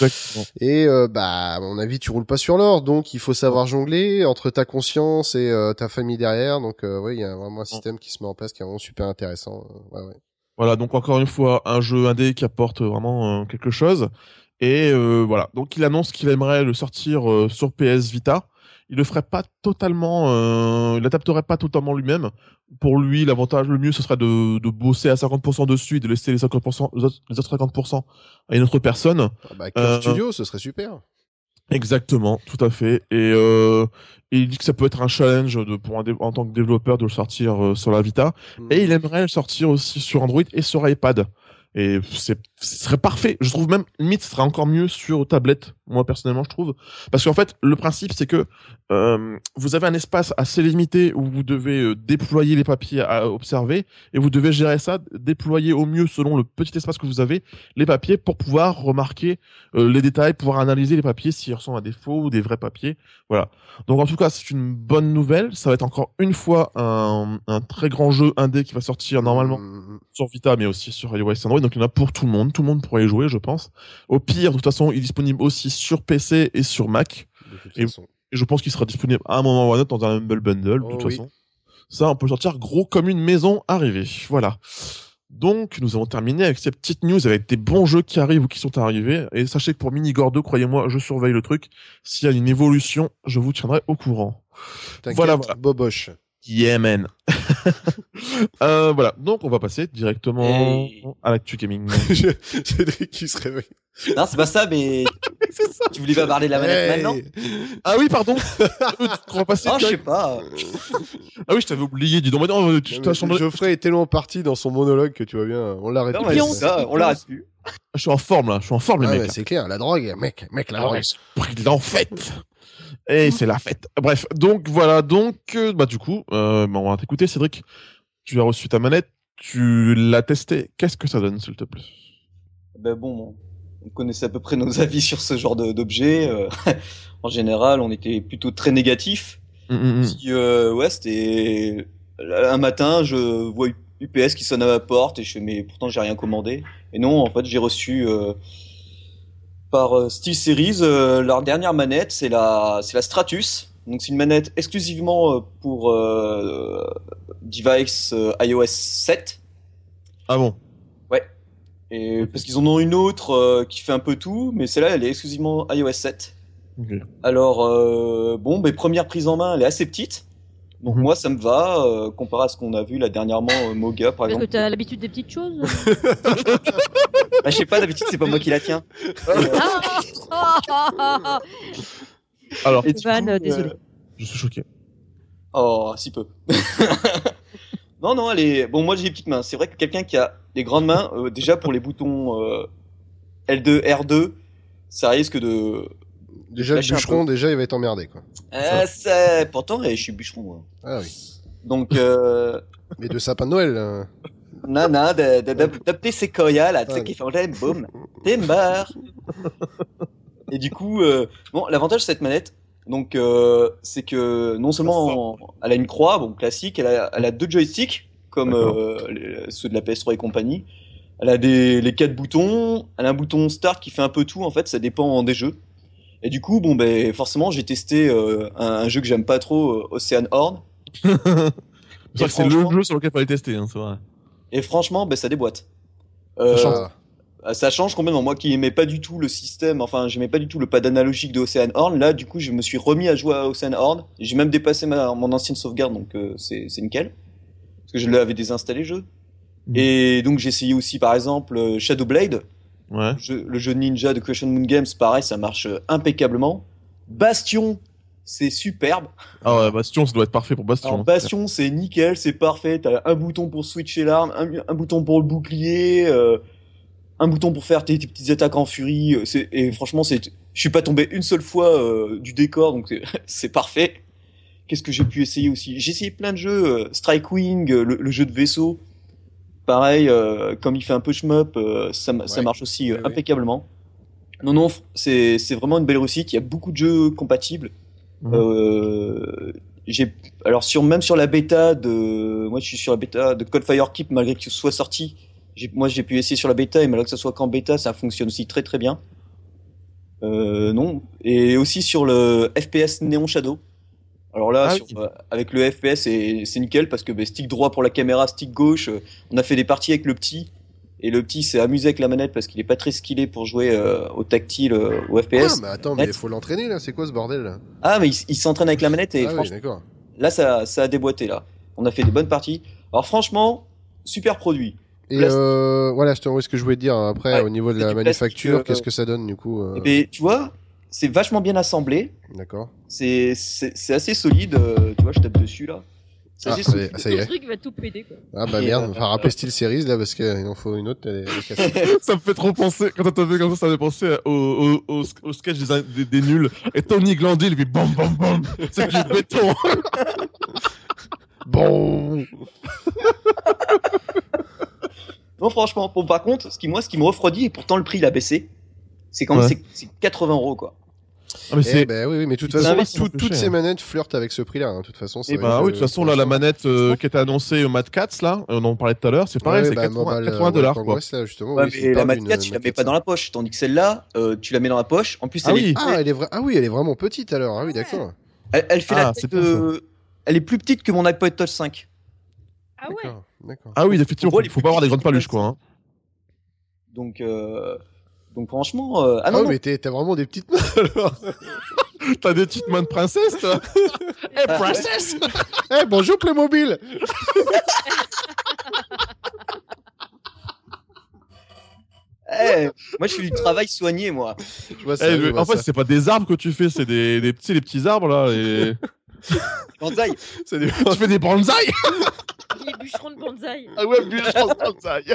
Exactement. Et euh, bah, à mon avis, tu roules pas sur l'or, donc il faut savoir jongler entre ta conscience et euh, ta famille derrière. Donc, euh, ouais, il y a vraiment un système qui se met en place qui est vraiment super intéressant. Euh, ouais, ouais. Voilà, donc encore une fois, un jeu indé qui apporte vraiment euh, quelque chose. Et euh, voilà, donc il annonce qu'il aimerait le sortir euh, sur PS Vita. Il le ferait pas totalement, euh, il l'adapterait pas totalement lui-même. Pour lui, l'avantage, le mieux, ce serait de, de bosser à 50% dessus et de laisser les 50%, les autres les autres 50% à une autre personne. Ah bah, Cure Euh, Studio, ce serait super. Exactement, tout à fait. Et, euh, et il dit que ça peut être un challenge de, pour un en tant que développeur de le sortir euh, sur la Vita. Et il aimerait le sortir aussi sur Android et sur iPad. Et c'est, ce serait parfait. Je trouve même, limite, ce serait encore mieux sur tablette. Moi, personnellement, je trouve. Parce qu'en fait, le principe, c'est que, euh, vous avez un espace assez limité où vous devez euh, déployer les papiers à observer et vous devez gérer ça, déployer au mieux selon le petit espace que vous avez les papiers pour pouvoir remarquer euh, les détails, pouvoir analyser les papiers s'ils ressemblent à des faux ou des vrais papiers. Voilà. Donc en tout cas, c'est une bonne nouvelle. Ça va être encore une fois un, un très grand jeu indé qui va sortir normalement Mhm. sur Vita, mais aussi sur iOS Android. Donc il y en a pour tout le monde. Tout le monde pourrait y jouer, je pense. Au pire, de toute façon, il est disponible aussi sur PC et sur Mac. De toute Et- façon. Et je pense qu'il sera disponible à un moment ou à un autre dans un Humble Bundle, de Oh toute oui. façon. Ça, on peut le sortir gros comme une maison arrivée. Voilà. Donc, nous avons terminé avec ces petites news avec des bons jeux qui arrivent ou qui sont arrivés. Et sachez que pour Minigore 2, croyez-moi, je surveille le truc. S'il y a une évolution, je vous tiendrai au courant. Voilà, voilà. Boboche. Yeah, man. euh, voilà. Donc, on va passer directement Hey. à l'actu gaming. Je- Cédric qui se réveille. Non, c'est pas ça, mais C'est ça. tu voulais pas parler de la manette Hey maintenant Ah oui, pardon. Euh, on va passer. Non, je sais direct- pas. Ah oui, je t'avais oublié. Dis donc, mais non, tu t'as changé. Geoffrey est tellement parti dans son monologue que tu vois bien, on l'arrête Non, plus. mais Pion. c'est ça, on l'arrête plus. Je suis en forme là. Je suis en forme, les Ah mecs. ouais, c'est clair, la drogue, mec, mec, la Ah drogue. ouais, esprit de l'enfête. Et c'est la fête. Bref, donc voilà, donc euh, bah du coup, euh, bah, on va t'écouter, Cédric. Tu as reçu ta manette, tu l'as testée. Qu'est-ce que ça donne, s'il te plaît? Ben bon, on connaissait à peu près nos avis sur ce genre d'objet. Euh, en général, on était plutôt très négatif. Mm, mm, euh, ouais, c'était un matin, je vois UPS qui sonne à ma porte et je fais mais pourtant j'ai rien commandé. Et non, en fait, j'ai reçu euh, par euh, SteelSeries euh, leur dernière manette, c'est la c'est la Stratus. Donc c'est une manette exclusivement pour device iOS 7. Ah bon? Ouais. Et parce qu'ils en ont une autre qui fait un peu tout, mais celle-là elle est exclusivement iOS 7. Alors bon, mes premières prises en main, elle est assez petite. Donc mhm. moi, ça me va, euh, comparé à ce qu'on a vu là dernièrement, euh, Moga par exemple. Est-ce que tu as l'habitude des petites choses? Bah, Je sais pas, d'habitude c'est pas moi qui la tiens. Alors, Van, désolé. Je suis choqué. Oh, si peu. non, non, elle est... Bon, moi j'ai des petites mains. C'est vrai que quelqu'un qui a des grandes mains, euh, déjà pour les boutons L2, R2, ça risque de Déjà, le bûcheron, déjà, il va être emmerdé, quoi. Euh, Pourtant, je suis bûcheron, moi. Ah oui. Donc, euh... Mais de sapin de Noël, hein. Non, non, de, de petits séquoias, là, tu sais, qui font boum, timber. Et du coup, euh, bon, l'avantage de cette manette, donc, euh, c'est que non seulement elle a une croix, bon, classique, elle a, elle a deux joysticks, comme euh, ceux de la PS3 et compagnie. Elle a des, les quatre boutons, elle a un bouton start qui fait un peu tout, en fait, ça dépend des jeux. Et du coup, bon, ben, forcément, j'ai testé euh, un, jeu que j'aime pas trop, euh, Ocean Horn. c'est le jeu sur lequel il fallait tester, hein, c'est vrai. Et franchement, ben, ça déboîte. Euh, ça. Ça change complètement. Moi qui aimais pas du tout le système, enfin, j'aimais pas du tout le pad analogique de Ocean Horn, là, du coup, je me suis remis à jouer à Ocean Horn. J'ai même dépassé ma, mon ancienne sauvegarde, donc c'est nickel. Parce que je l'avais désinstallé le jeu. Mm. Et donc, j'ai essayé aussi, par exemple, Shadow Blade le jeu Ninja de Question Moon Games, pareil, ça marche euh, impeccablement. Bastion, c'est superbe. Ah ouais, Bastion, ça doit être parfait pour Bastion. Bastion, c'est nickel, c'est parfait. T'as un bouton pour switcher l'arme, un, bouton pour le bouclier, euh, un bouton pour faire tes, petites attaques en furie. Euh, et franchement, c'est, je suis pas tombé une seule fois du décor, donc c'est parfait. Qu'est-ce que j'ai pu essayer aussi? J'ai essayé plein de jeux, Strike Wing, le, jeu de vaisseau pareil, euh, comme il fait un peu shmup, euh, ça, ça, marche aussi euh, impeccablement. Non, non, c'est vraiment une belle réussite. Il y a beaucoup de jeux compatibles. Mhm. j'ai alors sur même sur la bêta de moi je suis sur la bêta de Coldfire Keep malgré que ce soit sorti moi j'ai pu essayer sur la bêta et malgré que ce soit qu'en bêta ça fonctionne aussi très très bien euh, non et aussi sur le FPS Neon Shadow alors là, ah euh, avec le FPS, c'est nickel parce que bah, stick droit pour la caméra, stick gauche. Euh, on a fait des parties avec le petit. Et le petit s'est amusé avec la manette parce qu'il est pas très skillé pour jouer euh, au tactile, au FPS. Ah, mais attends, mais il faut l'entraîner là, c'est quoi ce bordel là? Ah, mais il, s'entraîne avec la manette et ah, oui, là, ça, ça a déboîté là. On a fait des bonnes parties. Alors franchement, super produit. Et voilà, je ce que je voulais dire hein, après au niveau de la manufacture, qu'est-ce que ça donne du coup eh ben, tu vois, c'est vachement bien assemblé. D'accord. C'est assez solide. Euh, tu vois, je tape dessus là. Ah, ça, y est, ça y est. truc va tout péter quoi. Ah bah merde, on va rappeler Steel Series là parce qu'il en faut une autre. ça me fait trop penser, quand t'as vu comme ça, ça me fait penser au, au, au, sketch des, des, nuls. Et Tony Glandil, il fait bam bam bam, c'est du béton. bon. Non franchement, bon, par contre, ce qui moi, ce qui me refroidit et pourtant le prix il a baissé, c'est quand même c'est 80 euros quoi. Ah, mais eh ben oui, oui, mais de toute façon, toutes ces manettes flirtent avec ce prix-là. Hein, de toute façon, et eh bah oui, de toute façon, là, la manette euh, qui était annoncée au Mad Cats, là, on en parlait tout à l'heure, c'est pareil, c'est 80, bah, dollars, quoi. justement, ouais, mais la Mad Cats, tu la mets pas dans la poche, tandis que celle-là, euh, tu la mets dans la poche. En plus, ah, elle oui. est... ah, elle est ah oui, elle est vraiment petite alors. Ah oui, d'accord. Elle, elle, fait ah, la tête, elle est plus petite que mon iPod Touch 5. Ah ouais. D'accord. Ah oui, effectivement, il faut pas avoir des grandes paluches, quoi. Hein. Donc. Euh... Donc franchement, euh... ah non, oh, non. mais t'as vraiment des petites mains alors. t'as des petites mains de princesse, toi. hey, eh, princesse. Eh hey, bonjour Playmobil. hey, moi, je fais du travail soigné, moi. Je vois ça, hey, en fait, c'est pas des arbres que tu fais, c'est des, des, petits, les petits arbres là. Et... bonsaï. Des... tu fais des bonsaï. Les bûcherons de bonsaï. Ah ouais, bûcherons de bonsaï.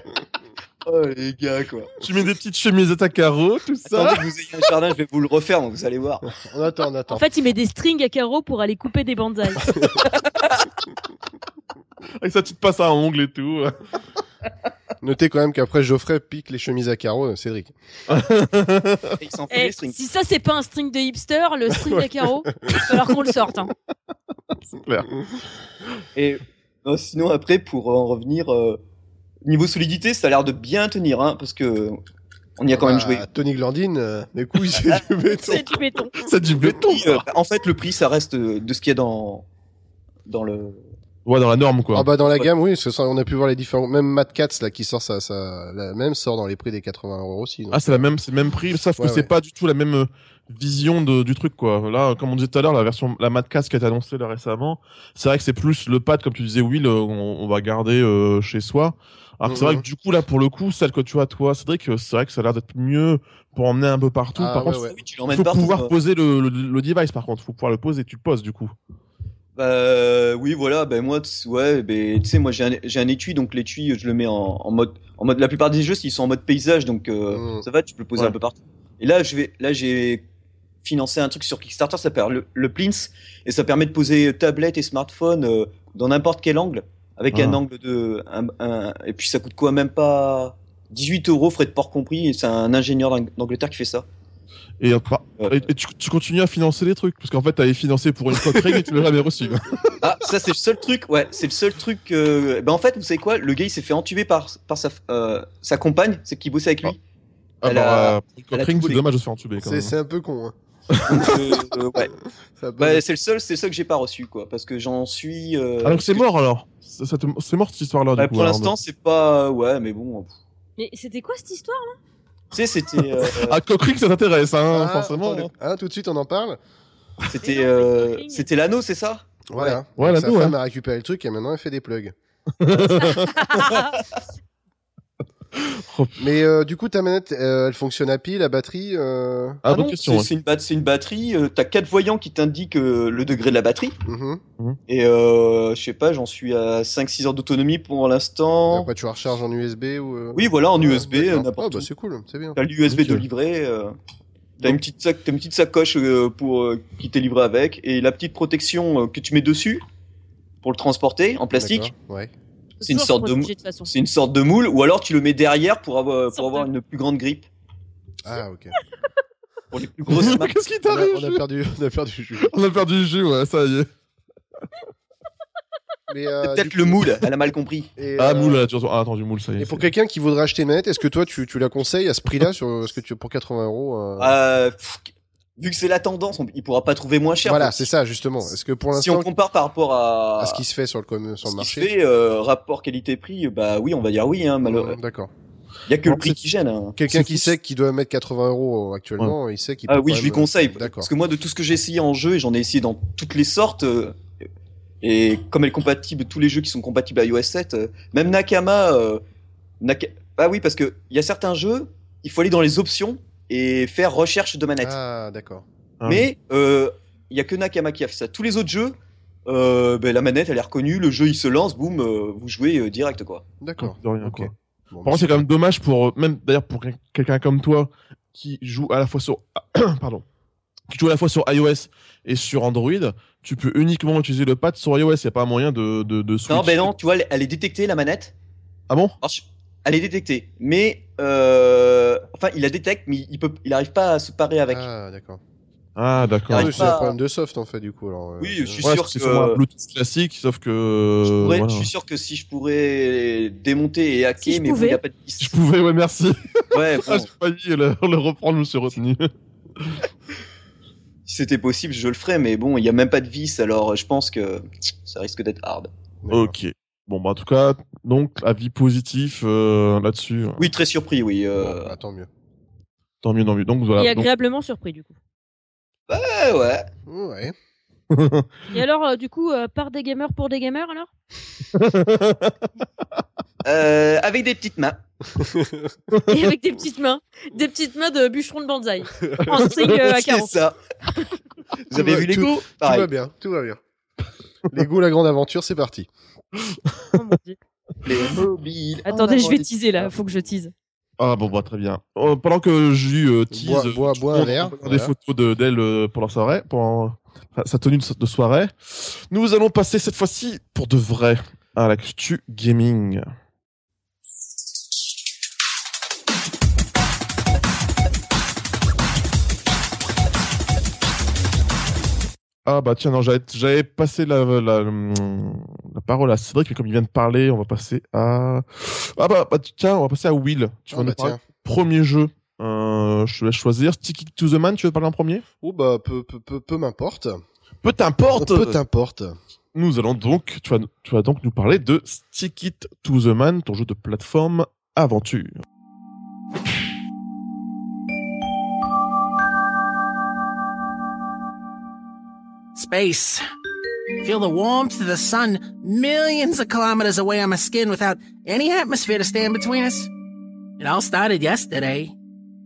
Oh les gars quoi. Tu mets des petites chemises à carreaux, tout ça. Attendez, vous ayez un jardin, je vais vous le refaire, donc vous allez voir. On attend, on attend. En fait, il met des strings à carreaux pour aller couper des bonsaïs. Avec sa petite passe à ongles et tout. Notez quand même qu'après Geoffrey pique les chemises à carreaux, euh, Cédric. Et il s'en fout Eh, des strings. si ça c'est pas un string de hipster, le string à carreaux, il va falloir qu'on le sorte. Hein. C'est clair. Et non, sinon après pour en revenir euh, niveau solidité, ça a l'air de bien tenir hein, parce que on y a quand même Bah, joué. Tony Glandine, euh, mes couilles, c'est du béton. C'est du béton. C'est du béton. Euh, en fait, le prix, ça reste euh, de ce qu'il y a dans dans le. Ouais, dans la norme, quoi. Ah bah dans la Ouais. gamme, oui, ce sont- on a pu voir les différents. Même Mad Cats là qui sort ça, ça, la même sort dans les prix des 80 euros aussi. donc. Ah, c'est la même, c'est le même prix, sauf Ouais, que c'est pas du tout la même euh, vision de, du truc, quoi. Là, comme on disait tout à l'heure, la version, la Madcast qui a été annoncée là récemment, c'est vrai que c'est plus le pad, comme tu disais, Will, euh, on, on va garder euh, chez soi. Alors que c'est Mhm. vrai que du coup, là, pour le coup, celle que tu as, toi, Cédric, euh, c'est vrai que ça a l'air d'être mieux pour emmener un peu partout. Ah, par ouais, contre, ouais. Oui, tu il l'emmènes faut partout. pouvoir quoi. poser le, le, le device, par contre. faut pouvoir le poser, tu le poses, du coup. Bah, oui, voilà. Ben moi, ouais, ben tu sais, moi j'ai un, j'ai un étui, donc l'étui, je le mets en, en mode, en mode. La plupart des jeux, ils sont en mode paysage, donc euh, Mm. ça va, tu peux le poser Ouais. un peu partout. Et là, je vais, là, j'ai financé un truc sur Kickstarter, ça s'appelle le, le Plinth, et ça permet de poser tablette et smartphone euh, dans n'importe quel angle, avec Ah. un angle de, un, un- et puis ça coûte quoi, même pas 18 euros, frais de port compris, et c'est un ingénieur d'Ang- d'Angleterre qui fait ça. Et, tu, tu continues à financer les trucs, parce qu'en fait, t'avais financé pour une coquerie et tu l'as jamais reçu. Ah, ça c'est le seul truc, ouais, c'est le seul truc. euh, Ben en fait, vous savez quoi, le gars il s'est fait entuber par par sa euh, sa compagne, c'est qui bossait avec lui. Ah, Elle bah, a- euh, tout c'est dommage de se faire entuber, quand C'est même. c'est un peu con. Hein. Euh, euh, ouais. Bah, c'est le seul, c'est le seul que j'ai pas reçu quoi, parce que j'en suis. euh, Ah, donc c'est mort, alors? Te- C'est mort, cette histoire-là, bah, du coup. pour alors, l'instant, c'est pas. Ouais, mais bon. Mais c'était quoi cette histoire Tu sais, c'était. euh, Ah, Cockring, ça t'intéresse, hein, Ah, forcément. attendez. Ah, tout de suite on en parle. c'était. Euh. C'était l'anneau, c'est ça? Voilà. Ouais, Donc, la sa femme ouais. a récupéré le truc et maintenant elle fait des plugs. Mais euh, du coup ta manette, euh, elle fonctionne à pile, la batterie. Euh... Ah, bonne non, question. c'est ouais. c'est une, bat- c'est une batterie. euh, T'as quatre voyants qui t'indiquent euh, le degré de la batterie. mhm. Et euh, je sais pas, j'en suis à 5-6 heures d'autonomie pour Et l'instant. après tu la recharges en USB ou. euh, Oui, voilà, en ouais, USB, d'accord. Ah n'importe bah où. c'est cool, c'est bien. T'as l'USB de euh, T'as une petite sac, t'as une petite sacoche euh, pour euh, qui t'est livrée avec et la petite protection euh, que tu mets dessus pour le transporter en plastique. D'accord, Ouais. C'est une sorte de protéger toute façon. C'est une sorte de moule ou alors tu le mets derrière pour avoir Sorte pour avoir de- une plus grande grippe Ah ok. pour les plus grosses. Qu'est-ce qui On a, t'arrive on a perdu, on a perdu le jus. On a perdu le jus, ouais, ça y est. Euh, C'est peut-être le moule, elle a mal compris. Et, Ah, euh, moule, tu vois. Ah, attends, du moule, ça y est. Et pour quelqu'un qui voudrait acheter une manette, est-ce que toi tu, tu la conseilles à ce prix-là sur ce que tu pour 80 euros euh, Euh, pff, vu que c'est la tendance, on, il pourra pas trouver moins cher. Voilà, c'est ça justement. Est-ce que pour Si on l'instant, compare par rapport à, à ce qui se fait sur le com- sur le ce qui marché, se fait, euh, rapport qualité-prix, bah oui, on va dire oui. Hein. Mmh, D'accord. Il y a que Non, le prix qui gêne. Hein. Quelqu'un qui sait qu'il doit mettre 80 euros actuellement, il sait qu'il. Ah peut oui, je lui conseille. D'accord. Parce que moi, de tout ce que j'ai essayé en jeu, et j'en ai essayé dans toutes les sortes, euh, et comme elle est compatible, tous les jeux qui sont compatibles à iOS 7, euh, même Nakama, euh, Naka- ah oui, parce que il y a certains jeux, il faut aller dans les options et faire recherche de manette. Ah d'accord. Ah. Mais euh, il y a que Nakama qui a fait ça. Tous les autres jeux, euh, ben, la manette elle est reconnue, le jeu il se lance, boum, euh, vous jouez euh, direct quoi. D'accord. De rien, quoi. Bon, Par contre, c'est quand même dommage pour, euh, même d'ailleurs pour quel- quelqu'un comme toi, qui joue à la fois sur, pardon, qui joue à la fois sur iOS et sur Android, tu peux uniquement utiliser le pad sur iOS, il n'y a pas moyen de, de, de switch. Non, ben non, tu vois, elle, elle est détectée la manette. Ah bon? Alors, je- elle est détectée, mais euh, enfin il la détecte, mais il peut, il arrive pas à se parer avec. Ah d'accord. Ah, d'accord. oui, c'est pas un problème de soft en fait du coup. Alors, euh, Oui, je suis Ouais, sûr c'est que- sûrement un Bluetooth classique, sauf que, Je, euh, pourrais- voilà. je suis sûr que si je pourrais démonter et hacker, Si je mais bon, il n'y a pas de piste. Je pouvais, ouais, merci. Ouais, Ah, bon, j'ai failli le, le reprendre, je me suis retenu. si c'était possible, je le ferais, mais bon, il n'y a même pas de vis, alors je pense que ça risque d'être hard. ok. Bon, bah, en tout cas, donc, avis positif, euh, là-dessus. Oui, très surpris, oui. euh, Bon, bah, tant mieux. Tant mieux, tant mieux. Donc, voilà. Et Donc, agréablement surpris du coup. Ouais, ouais. Ouais. Et alors, euh, du coup, euh, par des gamers pour des gamers alors? Euh, avec des petites mains. Et avec des petites mains, des petites mains de bûcheron de bonsaï. En euh, à C'est carreaux. ça. Vous avez vu les tout- go Tout va bien, tout va bien. Lego la grande aventure, c'est parti. Oh mon Dieu. Les mobiles. Attendez, en je vais teaser là, faut que je tease. Ah bon bah très bien. Euh, pendant que j'ai euh, tease, Bois- bois- bois un verre, voilà. des photos de d'elle euh, pour leur soirée, pour enfin, sa tenue de, de soirée. Nous allons passer cette fois-ci pour de vrai à l'actu gaming. Ah bah tiens, non, j'avais passé la, la, la, parole à Cédric, mais comme il vient de parler, on va passer à... Ah bah, bah tiens, on va passer à Will. Tu vas ah, bah, parler premier jeu? Euh, je te laisse choisir. Stick It to the Man, tu veux parler en premier? Oh bah peu, peu, peu, peu m'importe. Peu t'importe Peu t'importe. Nous allons donc, tu vas, tu vas donc nous parler de Stick It to the Man, ton jeu de plateforme aventure. Space. Feel the warmth of the sun millions of kilometers away on my skin without any atmosphere to stand between us. It all started yesterday.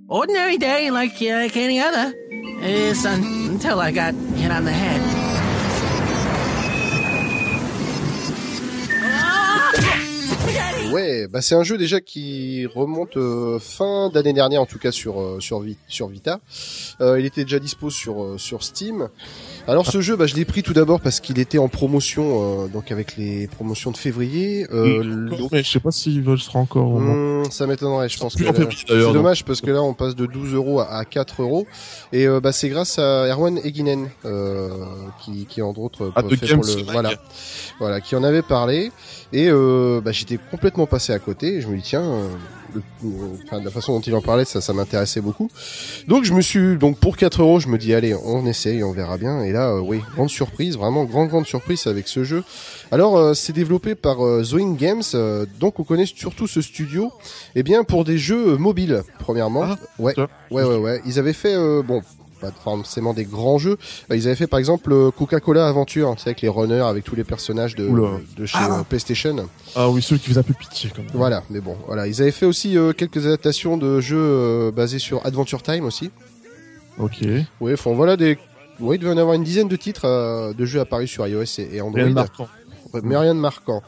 Ordinary day like, uh, like any other. It's until I got hit on the head. Ouais, bah c'est un jeu déjà qui remonte euh, fin d'année dernière en tout cas sur euh, sur, sur Vita. Euh, il était déjà dispo sur sur Steam. Alors ce jeu, bah, je l'ai pris tout d'abord parce qu'il était en promotion, donc avec les promotions de février. donc... Mais je sais pas s'il sera encore. Mmh, ça m'étonnerait, je pense que c'est dommage parce que là on passe de 12 euros à 4 euros et bah c'est grâce à Erwan Eginen qui qui entre autres ah, fait pour le voilà voilà qui en avait parlé. Et euh, bah, j'étais complètement passé à côté. je me dis tiens, euh, enfin, de la façon dont il en parlait, ça, ça m'intéressait beaucoup. Donc je me suis donc pour 4 euros, je me dis allez, on essaye, on verra bien. Et là, euh, oui, grande surprise, vraiment grande grande surprise avec ce jeu. Alors c'est développé par Zoing Games, donc on connaît surtout ce studio, eh bien pour des jeux mobiles premièrement. Ah, ouais, ouais, ouais, ouais. Ils avaient fait bon pas forcément des grands jeux. Euh, ils avaient fait par exemple euh, Coca-Cola Aventure, tu sais, avec les runners, avec tous les personnages de, de chez ah. euh, PlayStation. Ah oui, ceux qui faisaient un peu pitié. Comme voilà, mais bon, voilà. Ils avaient fait aussi quelques adaptations de jeux basés sur Adventure Time aussi. Ok. Oui, enfin voilà des. Oui, il devait y en avoir une dizaine de titres de jeux apparus sur iOS et, Android. Rien de marquant. Mais rien de marquant.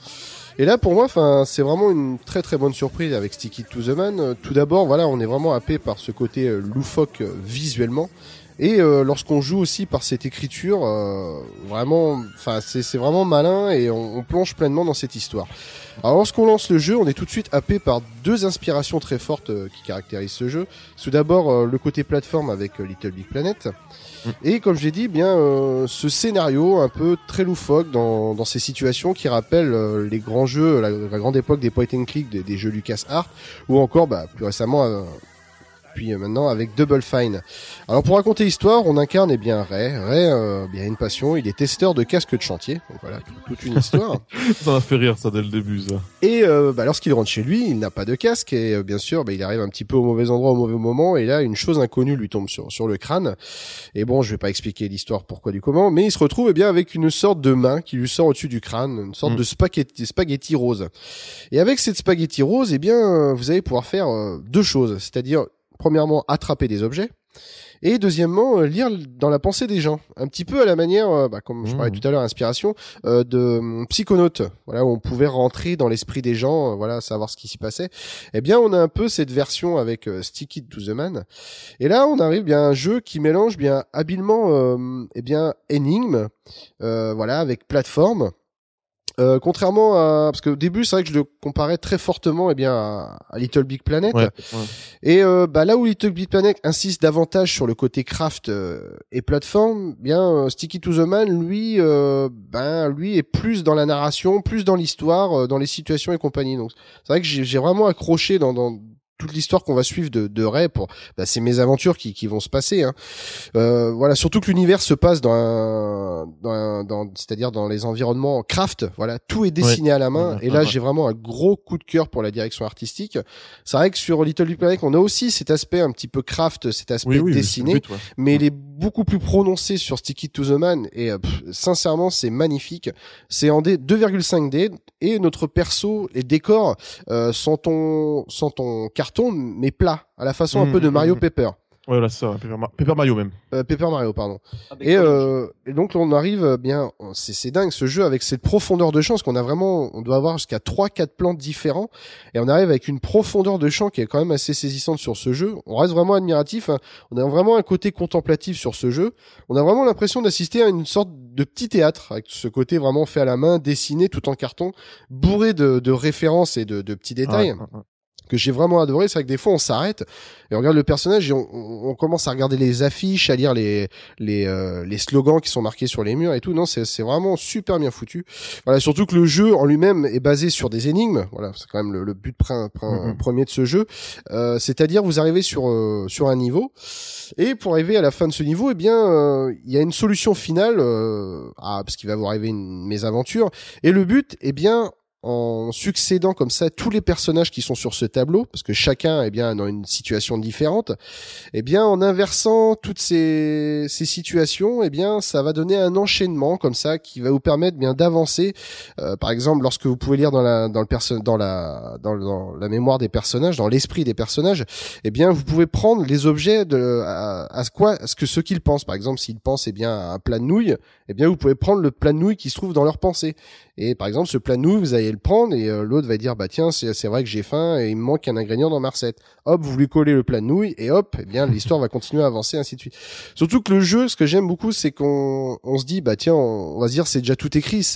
Et là, pour moi, enfin, c'est vraiment une très très bonne surprise avec Sticky to the Man. Tout d'abord, voilà, on est vraiment happé par ce côté loufoque visuellement. Et euh, lorsqu'on joue aussi par cette écriture, euh, vraiment, enfin c'est vraiment malin et on, plonge pleinement dans cette histoire. Alors lorsqu'on lance le jeu, on est tout de suite happé par deux inspirations très fortes euh, qui caractérisent ce jeu. Tout d'abord le côté plateforme avec Little Big Planet. Mm. Et comme j'ai dit, bien ce scénario un peu très loufoque dans, dans ces situations qui rappellent les grands jeux, la, grande époque des point and click, des, des jeux Lucas Art, ou encore bah, plus récemment puis euh, maintenant avec Double Fine. Alors pour raconter l'histoire, on incarne eh bien Ray. Ray, euh, bien une passion, il est testeur de casques de chantier. Donc voilà, toute une histoire. ça m'a fait rire ça dès le début ça. Et euh, bah, lorsqu'il rentre chez lui, il n'a pas de casque et bien sûr, bah, il arrive un petit peu au mauvais endroit au mauvais moment et là une chose inconnue lui tombe sur sur le crâne. Et bon, je vais pas expliquer l'histoire pourquoi du comment, mais il se retrouve eh bien avec une sorte de main qui lui sort au-dessus du crâne, une sorte mm. de spaghetti, spaghetti rose. Et avec cette spaghetti rose, eh bien, vous allez pouvoir faire deux choses, c'est-à-dire premièrement, attraper des objets. Et deuxièmement, euh, lire dans la pensée des gens, un petit peu à la manière, euh, bah, comme je parlais mmh. tout à l'heure, inspiration euh, de hum, Psychonautes, voilà, où on pouvait rentrer dans l'esprit des gens, voilà, savoir ce qui s'y passait. Eh bien, on a un peu cette version avec Sticky to the Man. Et là, on arrive bien à un jeu qui mélange bien habilement, eh bien, énigme, voilà, avec plateforme. Euh, contrairement à parce que au début c'est vrai que je le comparais très fortement eh bien à, Little Big Planet. Et euh, bah, là où Little Big Planet insiste davantage sur le côté craft euh, et plateforme bien Sticky to the Man lui ben lui est plus dans la narration plus dans l'histoire dans les situations et compagnie. Donc c'est vrai que j'ai vraiment accroché dans, dans toute l'histoire qu'on va suivre de, de Ray pour bah, c'est mes aventures qui, qui vont se passer hein. euh, voilà surtout que l'univers se passe dans un, dans, dans c'est-à-dire dans les environnements craft voilà tout est dessiné à la main. Et là j'ai vraiment un gros coup de cœur pour la direction artistique. C'est vrai que sur Little Big Planet on a aussi cet aspect un petit peu craft cet aspect dessiné. mais il est beaucoup plus prononcé sur Sticky to the Man et euh, sincèrement c'est magnifique c'est en 2,5D et notre perso les décors euh, sont ton sont ton carton mais plat à la façon un mmh, peu de mmh, Mario mmh. Paper voilà, ça, Paper, Mario même. Euh, Paper Mario, pardon. Ah, et, euh, et, donc on arrive euh, bien, c'est dingue ce jeu avec cette profondeur de champ, parce qu'on a vraiment, on doit avoir jusqu'à trois, quatre plans différents, et on arrive avec une profondeur de champ qui est quand même assez saisissante sur ce jeu. On reste vraiment admiratif, hein. on a vraiment un côté contemplatif sur ce jeu. On a vraiment l'impression d'assister à une sorte de petit théâtre, avec ce côté vraiment fait à la main, dessiné tout en carton, bourré de, de références et de, de petits détails. Que j'ai vraiment adoré, c'est que des fois on s'arrête et on regarde le personnage et on, on- on commence à regarder les affiches, à lire les les, euh, les slogans qui sont marqués sur les murs et tout. Non, c'est c'est vraiment super bien foutu. Voilà, surtout que le jeu en lui-même est basé sur des énigmes. Voilà, c'est quand même le, le but Mhm. premier de ce jeu. Euh, C'est-à-dire vous arrivez sur euh, sur un niveau et pour arriver à la fin de ce niveau, eh bien euh, il y a une solution finale euh, à, parce qu'il va vous arriver une mésaventure et le but, eh bien en succédant comme ça tous les personnages qui sont sur ce tableau, parce que chacun est bien dans une situation différente, eh bien en inversant toutes ces, ces situations, eh bien ça va donner un enchaînement comme ça qui va vous permettre bien d'avancer. Euh, par exemple, lorsque vous pouvez lire dans la dans le perso dans la dans, la mémoire des personnages, dans l'esprit des personnages, eh bien vous pouvez prendre les objets de à, à quoi à ce que ce qu'ils pensent. Par exemple, s'ils pensent eh bien à un plat de nouilles, eh bien vous pouvez prendre le plat de nouilles qui se trouve dans leur pensée. Et par exemple, ce plat de nouilles, vous allez le prendre et euh, l'autre va dire bah tiens, c'est vrai que j'ai faim et il me manque un ingrédient dans ma recette. Hop, vous lui collez le plat de nouilles et hop, eh bien l'histoire va continuer à avancer ainsi de suite. Surtout que le jeu, ce que j'aime beaucoup, c'est qu'on on se dit bah tiens, on, va se dire c'est déjà tout écrit.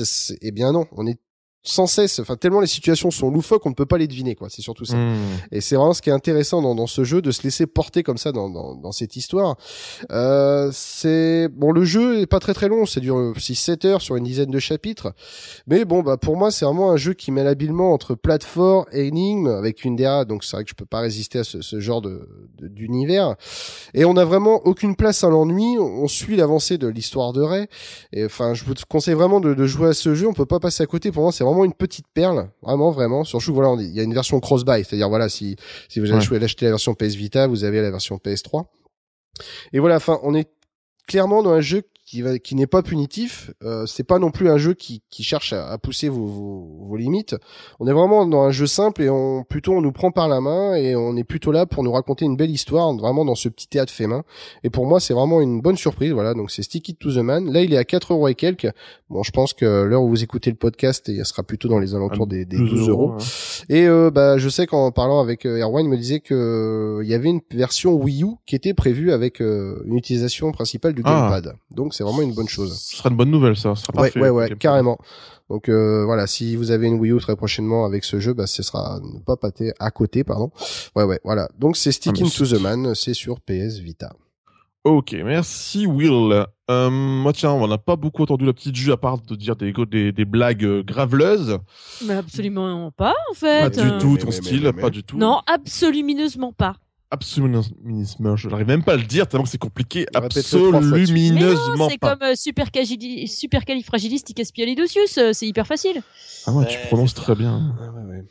Eh bien non, on est sans cesse, enfin tellement les situations sont loufoques, on ne peut pas les deviner quoi. C'est surtout ça. Hmm. Et c'est vraiment ce qui est intéressant dans, dans ce jeu, de se laisser porter comme ça dans, dans, dans cette histoire. Euh, c'est bon, le jeu est pas très très long, ça dure 6-7 heures sur une dizaine de chapitres. Mais bon, bah pour moi, c'est vraiment un jeu qui mêle habilement entre plateforme et énigme avec une DA, donc c'est vrai que je peux pas résister à ce, ce genre de de- d'univers. Et on a vraiment aucune place à l'ennui. On suit l'avancée de l'histoire de Ray. Et enfin, je vous conseille vraiment de, de jouer à ce jeu. On peut pas passer à côté. Pour moi, c'est vraiment une petite perle, vraiment, vraiment. Surtout, voilà, on- il y a une version cross-buy, c'est-à-dire voilà, si si vous avez Ouais. d'acheter la version PS Vita, vous avez la version PS3. Et voilà, enfin, on est clairement dans un jeu qui va, qui n'est pas punitif. Euh, c'est pas non plus un jeu qui, qui cherche à, à pousser vos, vos, vos limites. On est vraiment dans un jeu simple et on plutôt on nous prend par la main et on est plutôt là pour nous raconter une belle histoire, vraiment dans ce petit théâtre fait main. Et pour moi, c'est vraiment une bonne surprise. Voilà, donc c'est Stick It to the Man. Là, il est à 4 euros et quelques. Bon, je pense que l'heure où vous écoutez le podcast, il sera plutôt dans les alentours des, des 12 euros. hein. Et euh, bah, je sais qu'en parlant avec euh, Erwan, il me disait que euh, il y avait une version Wii U qui était prévue avec euh, une utilisation principale du Ah. gamepad. Donc c'est vraiment une bonne chose. Ce sera une bonne nouvelle, ça. Ce sera Ouais, parfait. ouais, ouais, carrément. Donc euh, voilà, si vous avez une Wii U très prochainement avec ce jeu, bah ce sera ne pas pâter à côté, pardon. Ouais, ouais, voilà. Donc c'est Sticking Ah, to the Man, c'est sur PS Vita. Ok, merci Will. Euh, moi tiens, on n'a pas beaucoup entendu la petite jus à part de dire des, des, des blagues euh, graveleuses. Mais absolument pas, en fait. Pas du Euh, tout ton mais, style, mais, mais. pas du tout. Non, absolument pas. Absolument, je n'arrive même pas à le dire tellement que c'est compliqué. Absolument c'est comme euh, super supercalifragilisticexpialidocious, euh, c'est hyper facile. Ah ouais, tu prononces très bien. Ouais, ouais, ouais.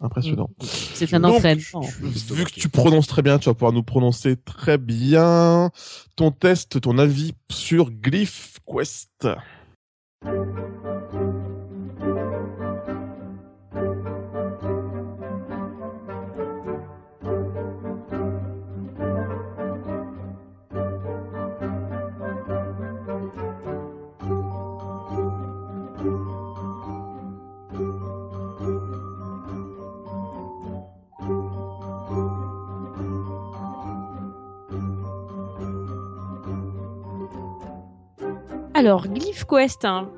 Impressionnant. C'est un entraînement. Vu que tu prononces très bien, tu vas pouvoir nous prononcer très bien ton test, ton avis sur Glyph Quest. Alors, Glyph Quest. hein.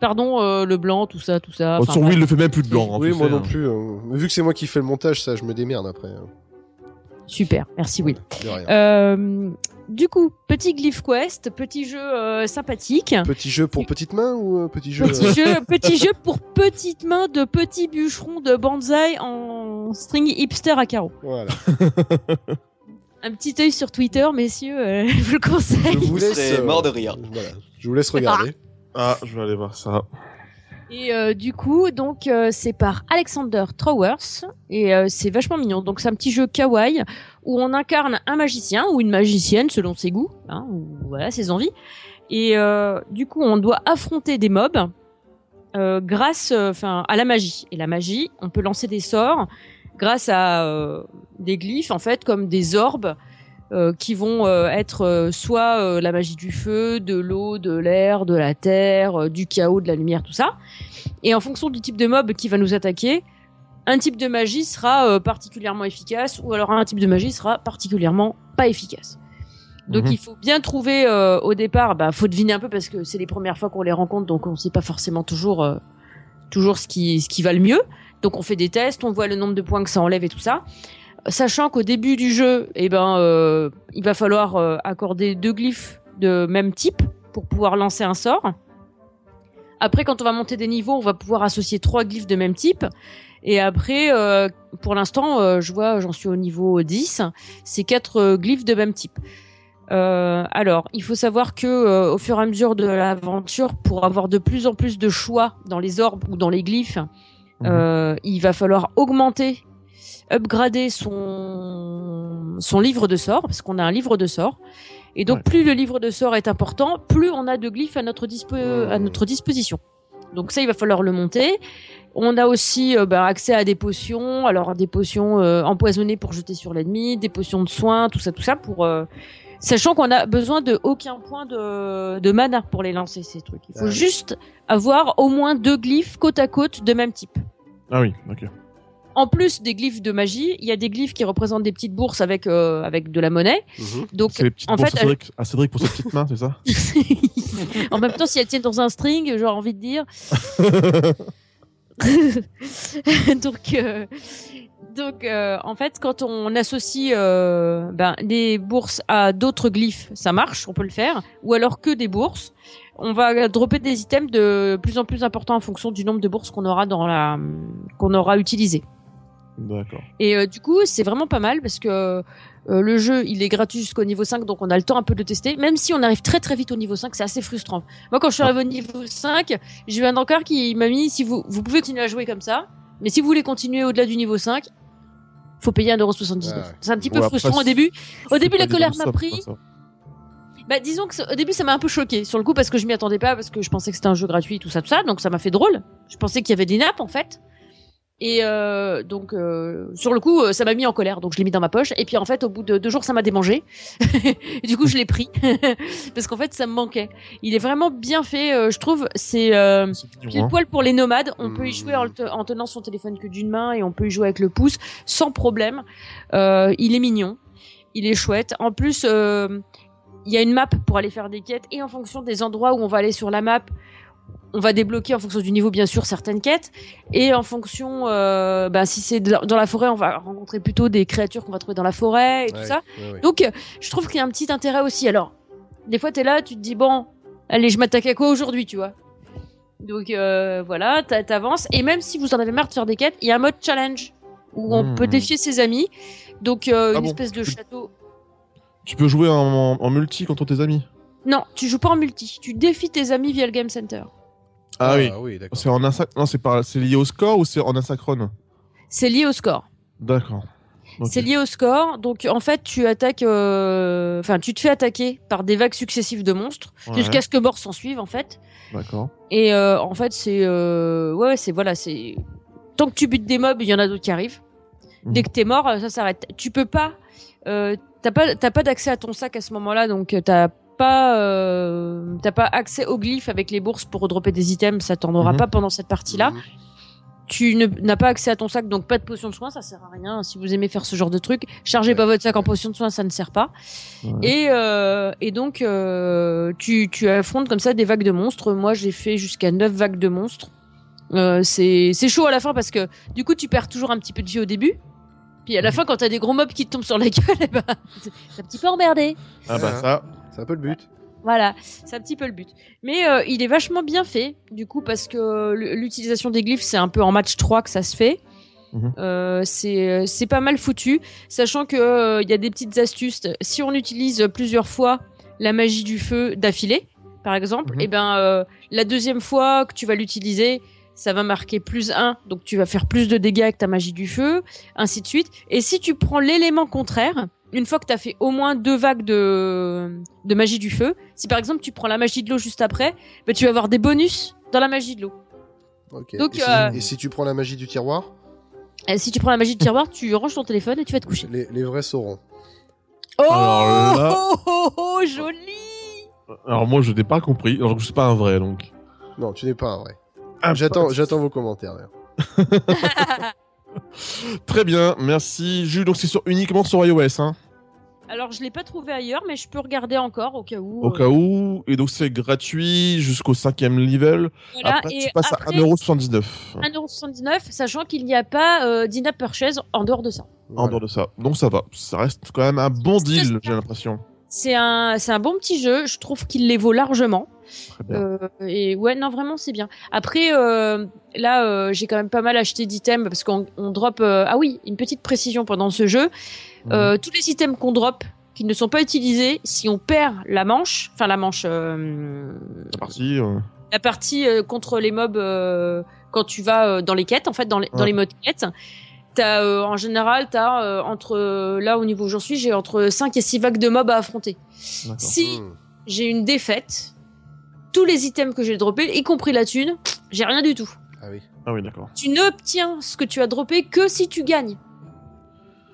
Pardon, euh, le blanc, tout ça, tout ça. Oh, enfin, bref. Will ne fait même plus de blanc. hein, Oui, moi non hein. plus. euh, mais vu que c'est moi qui fais le montage, ça, je me démerde après. hein. Super, merci Will. De rien. Euh, du coup, petit Glyph Quest, petit jeu euh, sympathique. Petit jeu pour petite main ou euh, petit jeu Petit euh, jeu, petit jeu pour petites mains de petits bûcherons de bonsaï en string hipster à carreaux. Voilà. Un petit œil sur Twitter, messieurs, euh, je vous le Je conseille. vous laisse. euh, mort de rire. Voilà. Je vous laisse regarder. Ah, je vais aller voir ça. Et euh, du coup, donc euh, c'est par Alexander Trowers et euh, c'est vachement mignon. Donc c'est un petit jeu kawaii où on incarne un magicien ou une magicienne selon ses goûts, hein, ou voilà ses envies. Et euh, du coup, on doit affronter des mobs euh, grâce, enfin, à la magie. Et la magie, on peut lancer des sorts grâce à euh, des glyphes en fait, comme des orbes. euh, qui vont euh, être soit la magie du feu, de l'eau, de l'air, de la terre, du chaos, de la lumière, tout ça. Et en fonction du type de mob qui va nous attaquer, un type de magie sera particulièrement efficace ou alors un type de magie sera particulièrement pas efficace. Donc Mhm. il faut bien trouver au départ, bah faut deviner un peu parce que c'est les premières fois qu'on les rencontre, donc on sait pas forcément toujours toujours ce qui ce qui va le mieux. Donc on fait des tests, on voit le nombre de points que ça enlève et tout ça. Sachant qu'au début du jeu, eh ben, euh, il va falloir euh, accorder deux glyphes de même type pour pouvoir lancer un sort. Après, quand on va monter des niveaux, on va pouvoir associer trois glyphes de même type. Et après, euh, pour l'instant, je vois, j'en suis au niveau 10, c'est quatre glyphes de même type. Alors, il faut savoir que au fur et à mesure de l'aventure, pour avoir de plus en plus de choix dans les orbes ou dans les glyphes, Mhm. euh, il va falloir augmenter, upgrader son son livre de sort, parce qu'on a un livre de sort. Et donc, Ouais. plus le livre de sort est important, plus on a de glyphes à notre, dispo à notre disposition. Donc ça, il va falloir le monter. On a aussi euh, bah, accès à des potions, alors des potions euh, empoisonnées pour jeter sur l'ennemi, des potions de soins, tout ça, tout ça, pour euh, sachant qu'on a besoin de aucun point de, de mana pour les lancer ces trucs. Il faut juste avoir au moins deux glyphes côte à côte de même type. Ah oui, ok. En plus des glyphes de magie, il y a des glyphes qui représentent des petites bourses avec euh, avec de la monnaie. Mhm. Donc C'est les petites en bourses fait, à, Cédric, à Cédric pour ses petites mains, c'est ça en même temps, si elles tiennent dans un string, j'aurais envie de dire. donc, euh, donc euh, en fait, quand on associe euh, ben, des bourses à d'autres glyphes, ça marche, on peut le faire. Ou alors que des bourses, on va dropper des items de plus en plus importants en fonction du nombre de bourses qu'on aura dans la qu'on aura utilisé. D'accord. Et euh, du coup, c'est vraiment pas mal parce que euh, le jeu, il est gratuit jusqu'au niveau 5, donc on a le temps un peu de le tester. Même si on arrive très très vite au niveau 5, c'est assez frustrant. Moi, quand je suis arrivé au niveau 5, j'ai eu un encart qui m'a mis, si vous, vous pouvez continuer à jouer comme ça, mais si vous voulez continuer au-delà du niveau 5, faut payer 1,79€. Ouais. C'est un petit peu Ouais, frustrant au début. Au début, la colère m'a pris. Bah, disons que au début, ça m'a un peu choqué sur le coup parce que je m'y attendais pas, parce que je pensais que c'était un jeu gratuit, tout ça, tout ça. Donc ça m'a fait drôle. Je pensais qu'il y avait des nappes en fait. Et euh, donc euh, sur le coup, euh, ça m'a mis en colère. Donc je l'ai mis dans ma poche. Et puis en fait, au bout de deux jours, ça m'a démangé. et du coup, je l'ai pris parce qu'en fait, ça me manquait. Il est vraiment bien fait, euh, je trouve. C'est euh, Pile hein. poil pour les nomades, on Mmh. peut y jouer en, le te- en tenant son téléphone que d'une main et on peut y jouer avec le pouce sans problème. Il est mignon, il est chouette. En plus, euh, il y a une map pour aller faire des quêtes et en fonction des endroits où on va aller sur la map, on va débloquer en fonction du niveau bien sûr certaines quêtes et en fonction, euh, bah, si c'est dans la forêt, on va rencontrer plutôt des créatures qu'on va trouver dans la forêt et tout ça. ouais, ouais. Donc, je trouve qu'il y a un petit intérêt aussi. Alors, des fois, t'es là, tu te dis, bon, allez, je m'attaque à quoi aujourd'hui, tu vois? Donc, euh, voilà, t'a- t'avances. Et même si vous en avez marre de faire des quêtes, il y a un mode challenge où on Hmm. peut défier ses amis. Donc, euh, Ah une bon? espèce de château. Tu peux jouer en, en- en multi contre tes amis Non, tu joues pas en multi. Tu défies tes amis via le Game Center. Ah, oui. oui, d'accord. C'est en Non, c'est pas... c'est lié au score ou c'est en asynchrone C'est lié au score. D'accord. C'est lié au score. Donc, en fait, tu attaques, euh, enfin, tu te fais attaquer par des vagues successives de monstres Ouais, jusqu'à ce que mort s'en suive, en fait. D'accord. Et euh, en fait, c'est euh, ouais, c'est voilà, c'est tant que tu butes des mobs, il y en a d'autres qui arrivent. Mhm. Dès que t'es mort, euh, ça s'arrête. Tu peux pas, euh, t'as pas, t'as pas d'accès à ton sac à ce moment-là, donc euh, t'as pas, euh, t'as pas accès aux glyphes avec les bourses pour dropper des items, ça t'en aura Mhm. pas pendant cette partie-là. Mhm. Tu n'as pas accès à ton sac, donc pas de potion de soin, ça sert à rien. Si vous aimez faire ce genre de truc, chargez Ouais. pas votre sac en potion de soin, ça ne sert pas. Ouais. Et, euh, et donc, tu, tu affrontes comme ça des vagues de monstres. Moi, j'ai fait jusqu'à 9 vagues de monstres. Euh, c'est c'est chaud à la fin parce que du coup, tu perds toujours un petit peu de vie au début. Puis à la fin, quand t'as des gros mobs qui te tombent sur la gueule, eh ben, c'est un petit peu emmerdé. Ah bah Ah. ça. C'est un peu le but. Voilà, c'est un petit peu le but. Mais euh, il est vachement bien fait, du coup, parce que l'utilisation des glyphes, c'est un peu en match 3 que ça se fait. Mhm. Euh, c'est c'est pas mal foutu, sachant que euh, il y a des petites astuces. Si on utilise plusieurs fois la magie du feu d'affilée, par exemple, Mhm. et ben euh, la deuxième fois que tu vas l'utiliser, ça va marquer plus 1, donc tu vas faire plus de dégâts avec ta magie du feu, ainsi de suite. Et si tu prends l'élément contraire, une fois que tu as fait au moins deux vagues de, de magie du feu, si par exemple tu prends la magie de l'eau juste après, ben, tu vas avoir des bonus dans la magie de l'eau. Donc, et, si, euh, et si tu prends la magie du tiroir, Et si tu prends la magie de tiroir, tu ranges ton téléphone et tu vas te coucher. les, les vrais sauront. Oh, Alors là- oh, oh, oh, joli Alors moi, je n'ai pas compris. Alors je suis pas un vrai, donc. Non, tu n'es pas un vrai. Ah, J'attends, j'attends vos commentaires. Très bien, merci. Jules, donc c'est sur, uniquement sur iOS, hein Alors, je l'ai pas trouvé ailleurs, mais je peux regarder encore au cas où. Au euh, cas où, et donc c'est gratuit jusqu'au cinquième level. voilà. Après, et tu passes après, à 1,79€. 1,79€, sachant qu'il n'y a pas euh, d'in-app purchase en dehors de ça. En dehors de ça. Donc ça va. Ça reste quand même un bon deal, j'ai l'impression. C'est un, c'est un bon petit jeu. Je trouve qu'il les vaut largement. Euh, et ouais, non, vraiment, c'est bien. Après, euh, là, euh, j'ai quand même pas mal acheté d'items parce qu'on on drop. euh, ah oui, une petite précision pendant ce jeu. Mhm. Euh, tous les items qu'on drop, qui ne sont pas utilisés, si on perd la manche, enfin la manche, euh, C'est parti. euh. la partie euh, contre les mobs euh, quand tu vas euh, dans les quêtes, en fait, dans les, dans les modes quêtes. T'as, euh, en général, t'as euh, entre euh, là au niveau où j'en suis, j'ai entre 5 et 6 vagues de mobs à affronter. Si Hmm. j'ai une défaite, tous les items que j'ai droppés, y compris la thune, j'ai rien du tout. Ah oui. Ah oui, d'accord. Tu n'obtiens ce que tu as droppé que si tu gagnes.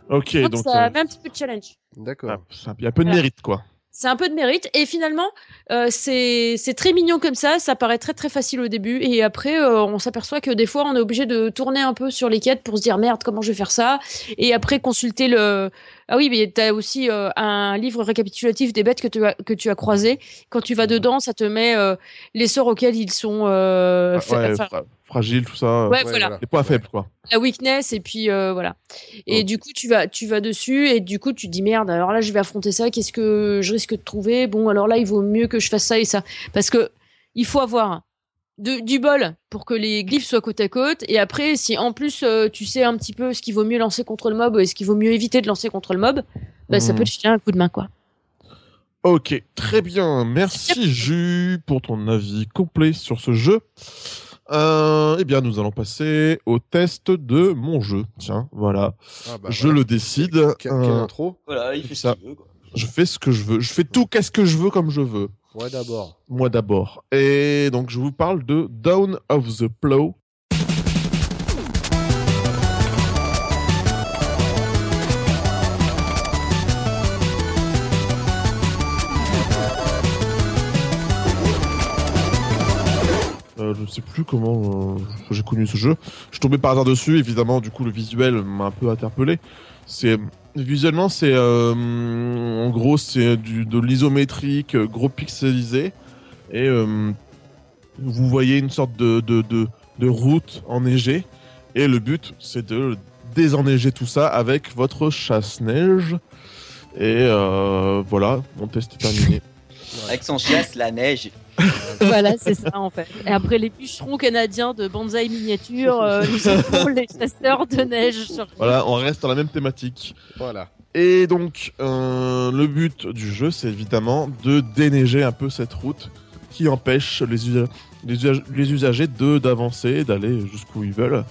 Ok, Donc, donc ça euh, met un petit peu de challenge. D'accord. ah, il y a un peu de Voilà. mérite, quoi. C'est un peu de mérite et finalement euh, c'est c'est très mignon comme ça, ça paraît très très facile au début et après euh, on s'aperçoit que des fois on est obligé de tourner un peu sur les quêtes pour se dire merde comment je vais faire ça et après consulter le ah oui mais t'as aussi euh, un livre récapitulatif des bêtes que tu as que tu as croisées quand tu vas dedans ça te met euh, les sorts auxquels ils sont euh, Ah, fa- ouais, enfin, fra- fragile, tout ça. ouais, Ouais, voilà voilà. Les points faibles, quoi. la weakness et puis euh, voilà. Et du coup tu vas tu vas dessus et du coup tu te dis merde alors là je vais affronter ça qu'est-ce que je risque de trouver? Bon alors là il vaut mieux que je fasse ça et ça parce que il faut avoir de, du bol pour que les glyphes soient côte à côte et après si en plus euh, tu sais un petit peu ce qu'il vaut mieux lancer contre le mob et ce qu'il vaut mieux éviter de lancer contre le mob bah, ça Mhm. peut te filer un coup de main quoi. Ok, très bien. Merci, Jus, pour ton avis complet sur ce jeu. Euh, eh bien, nous allons passer au test de mon jeu. Tiens, voilà. Ah bah je voilà. le décide. Que- Quelle Euh, intro Voilà, il fait Ça. ce qu'il veut. Quoi. Je fais ce que je veux. Je fais tout qu'est-ce que je veux comme je veux. Moi d'abord. Moi d'abord. Et donc, je vous parle de Down of the Plow. Euh, je ne sais plus comment euh, j'ai connu ce jeu. Je suis tombé par hasard dessus, évidemment, du coup le visuel m'a un peu interpellé. C'est visuellement c'est euh, en gros c'est de l'isométrique euh, gros pixelisé et euh, vous voyez une sorte de de, route enneigée et le but c'est de désenneiger tout ça avec votre chasse-neige et voilà mon test est terminé. Avec son chasse, la neige. voilà c'est ça en fait. Et après les bûcherons canadiens de bonsaï miniature euh, nous avons les chasseurs de neige sur Voilà, on reste dans la même thématique. Voilà. Et donc, euh, le but du jeu, c'est évidemment de déneiger un peu cette route qui empêche les, usa- les, usag- les usagers de d'avancer, d'aller jusqu'où ils veulent.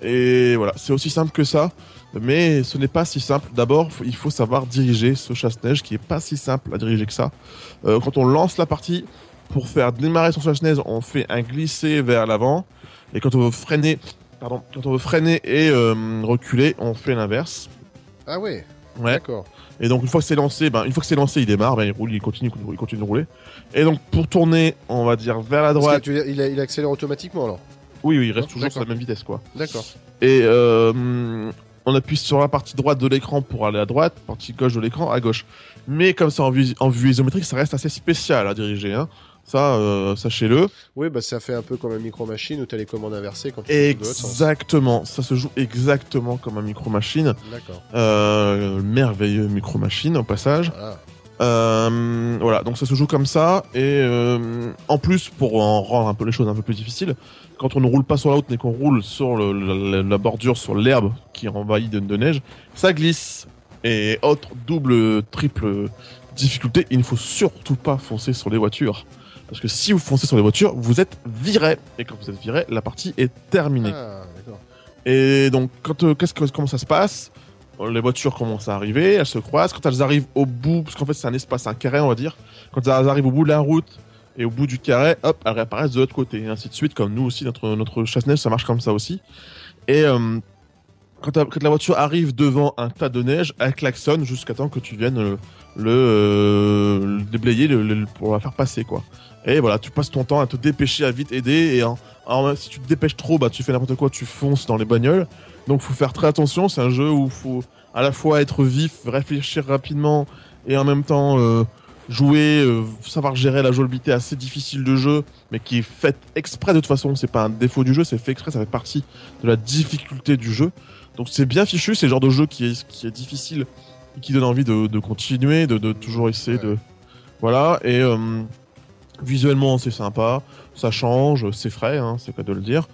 Et voilà, c'est aussi simple que ça, mais ce n'est pas si simple. D'abord, il faut savoir diriger ce chasse-neige qui est pas si simple à diriger que ça. Euh, quand on lance la partie, pour faire démarrer son chasse-neige, on fait un glisser vers l'avant, et quand on veut freiner, pardon, quand on veut freiner et euh, reculer, on fait l'inverse. Ah ouais. Ouais. D'accord. Et donc une fois que c'est lancé, ben une fois que c'est lancé, il démarre, ben il roule, il continue, il continue de rouler. Et donc pour tourner, on va dire vers la que droite. il, accélère automatiquement alors? Oui, oui, il reste toujours sur la même vitesse, quoi. D'accord. Et euh, on appuie sur la partie droite de l'écran pour aller à droite, partie gauche de l'écran à gauche. Mais comme c'est en vue, en vue isométrique, ça reste assez spécial à diriger. Hein. Ça, euh, sachez-le. Oui, bah ça fait un peu comme un micro machine où t'as les commandes inversées quand tu. Exactement. Ça se joue exactement comme un micro machine. D'accord. Euh, merveilleux micro machine au passage. Voilà. Euh, voilà, donc ça se joue comme ça. Et en plus, pour en rendre un peu les choses un peu plus difficiles, quand on ne roule pas sur la route mais qu'on roule sur le- la, la bordure, sur l'herbe qui envahit de, de neige, ça glisse. Et autre double, triple difficulté, il ne faut surtout pas foncer sur les voitures. Parce que si vous foncez sur les voitures, vous êtes viré. Et quand vous êtes viré, la partie est terminée. Ah. Et donc, quand, euh, qu'est-ce que, comment ça se passe? Les voitures commencent à arriver, elles se croisent. Quand elles arrivent au bout, parce qu'en fait c'est un espace, un carré on va dire. Quand elles arrivent au bout de la route et au bout du carré, hop, elles réapparaissent de l'autre côté. Et ainsi de suite, comme nous aussi, notre, notre chasse-neige, ça marche comme ça aussi. Et euh, quand, ta- quand la voiture arrive devant un tas de neige, elle klaxonne jusqu'à temps que tu viennes le, le, euh, le déblayer le- le- pour la faire passer, quoi. Et voilà, tu passes ton temps à te dépêcher, à vite aider. Et en, en- si tu te dépêches trop, bah, tu fais n'importe quoi, tu fonces dans les bagnoles. Donc faut faire très attention, c'est un jeu où faut à la fois être vif, réfléchir rapidement et en même temps euh, jouer, euh, savoir gérer la jouabilité assez difficile de jeu, mais qui est faite exprès de toute façon. C'est pas un défaut du jeu, c'est fait exprès, ça fait partie de la difficulté du jeu. Donc c'est bien fichu, c'est le genre de jeu qui est, qui est difficile et qui donne envie de, de continuer, de, de toujours essayer de. Voilà, et euh, visuellement c'est sympa, ça change, c'est frais, hein, c'est pas de le dire.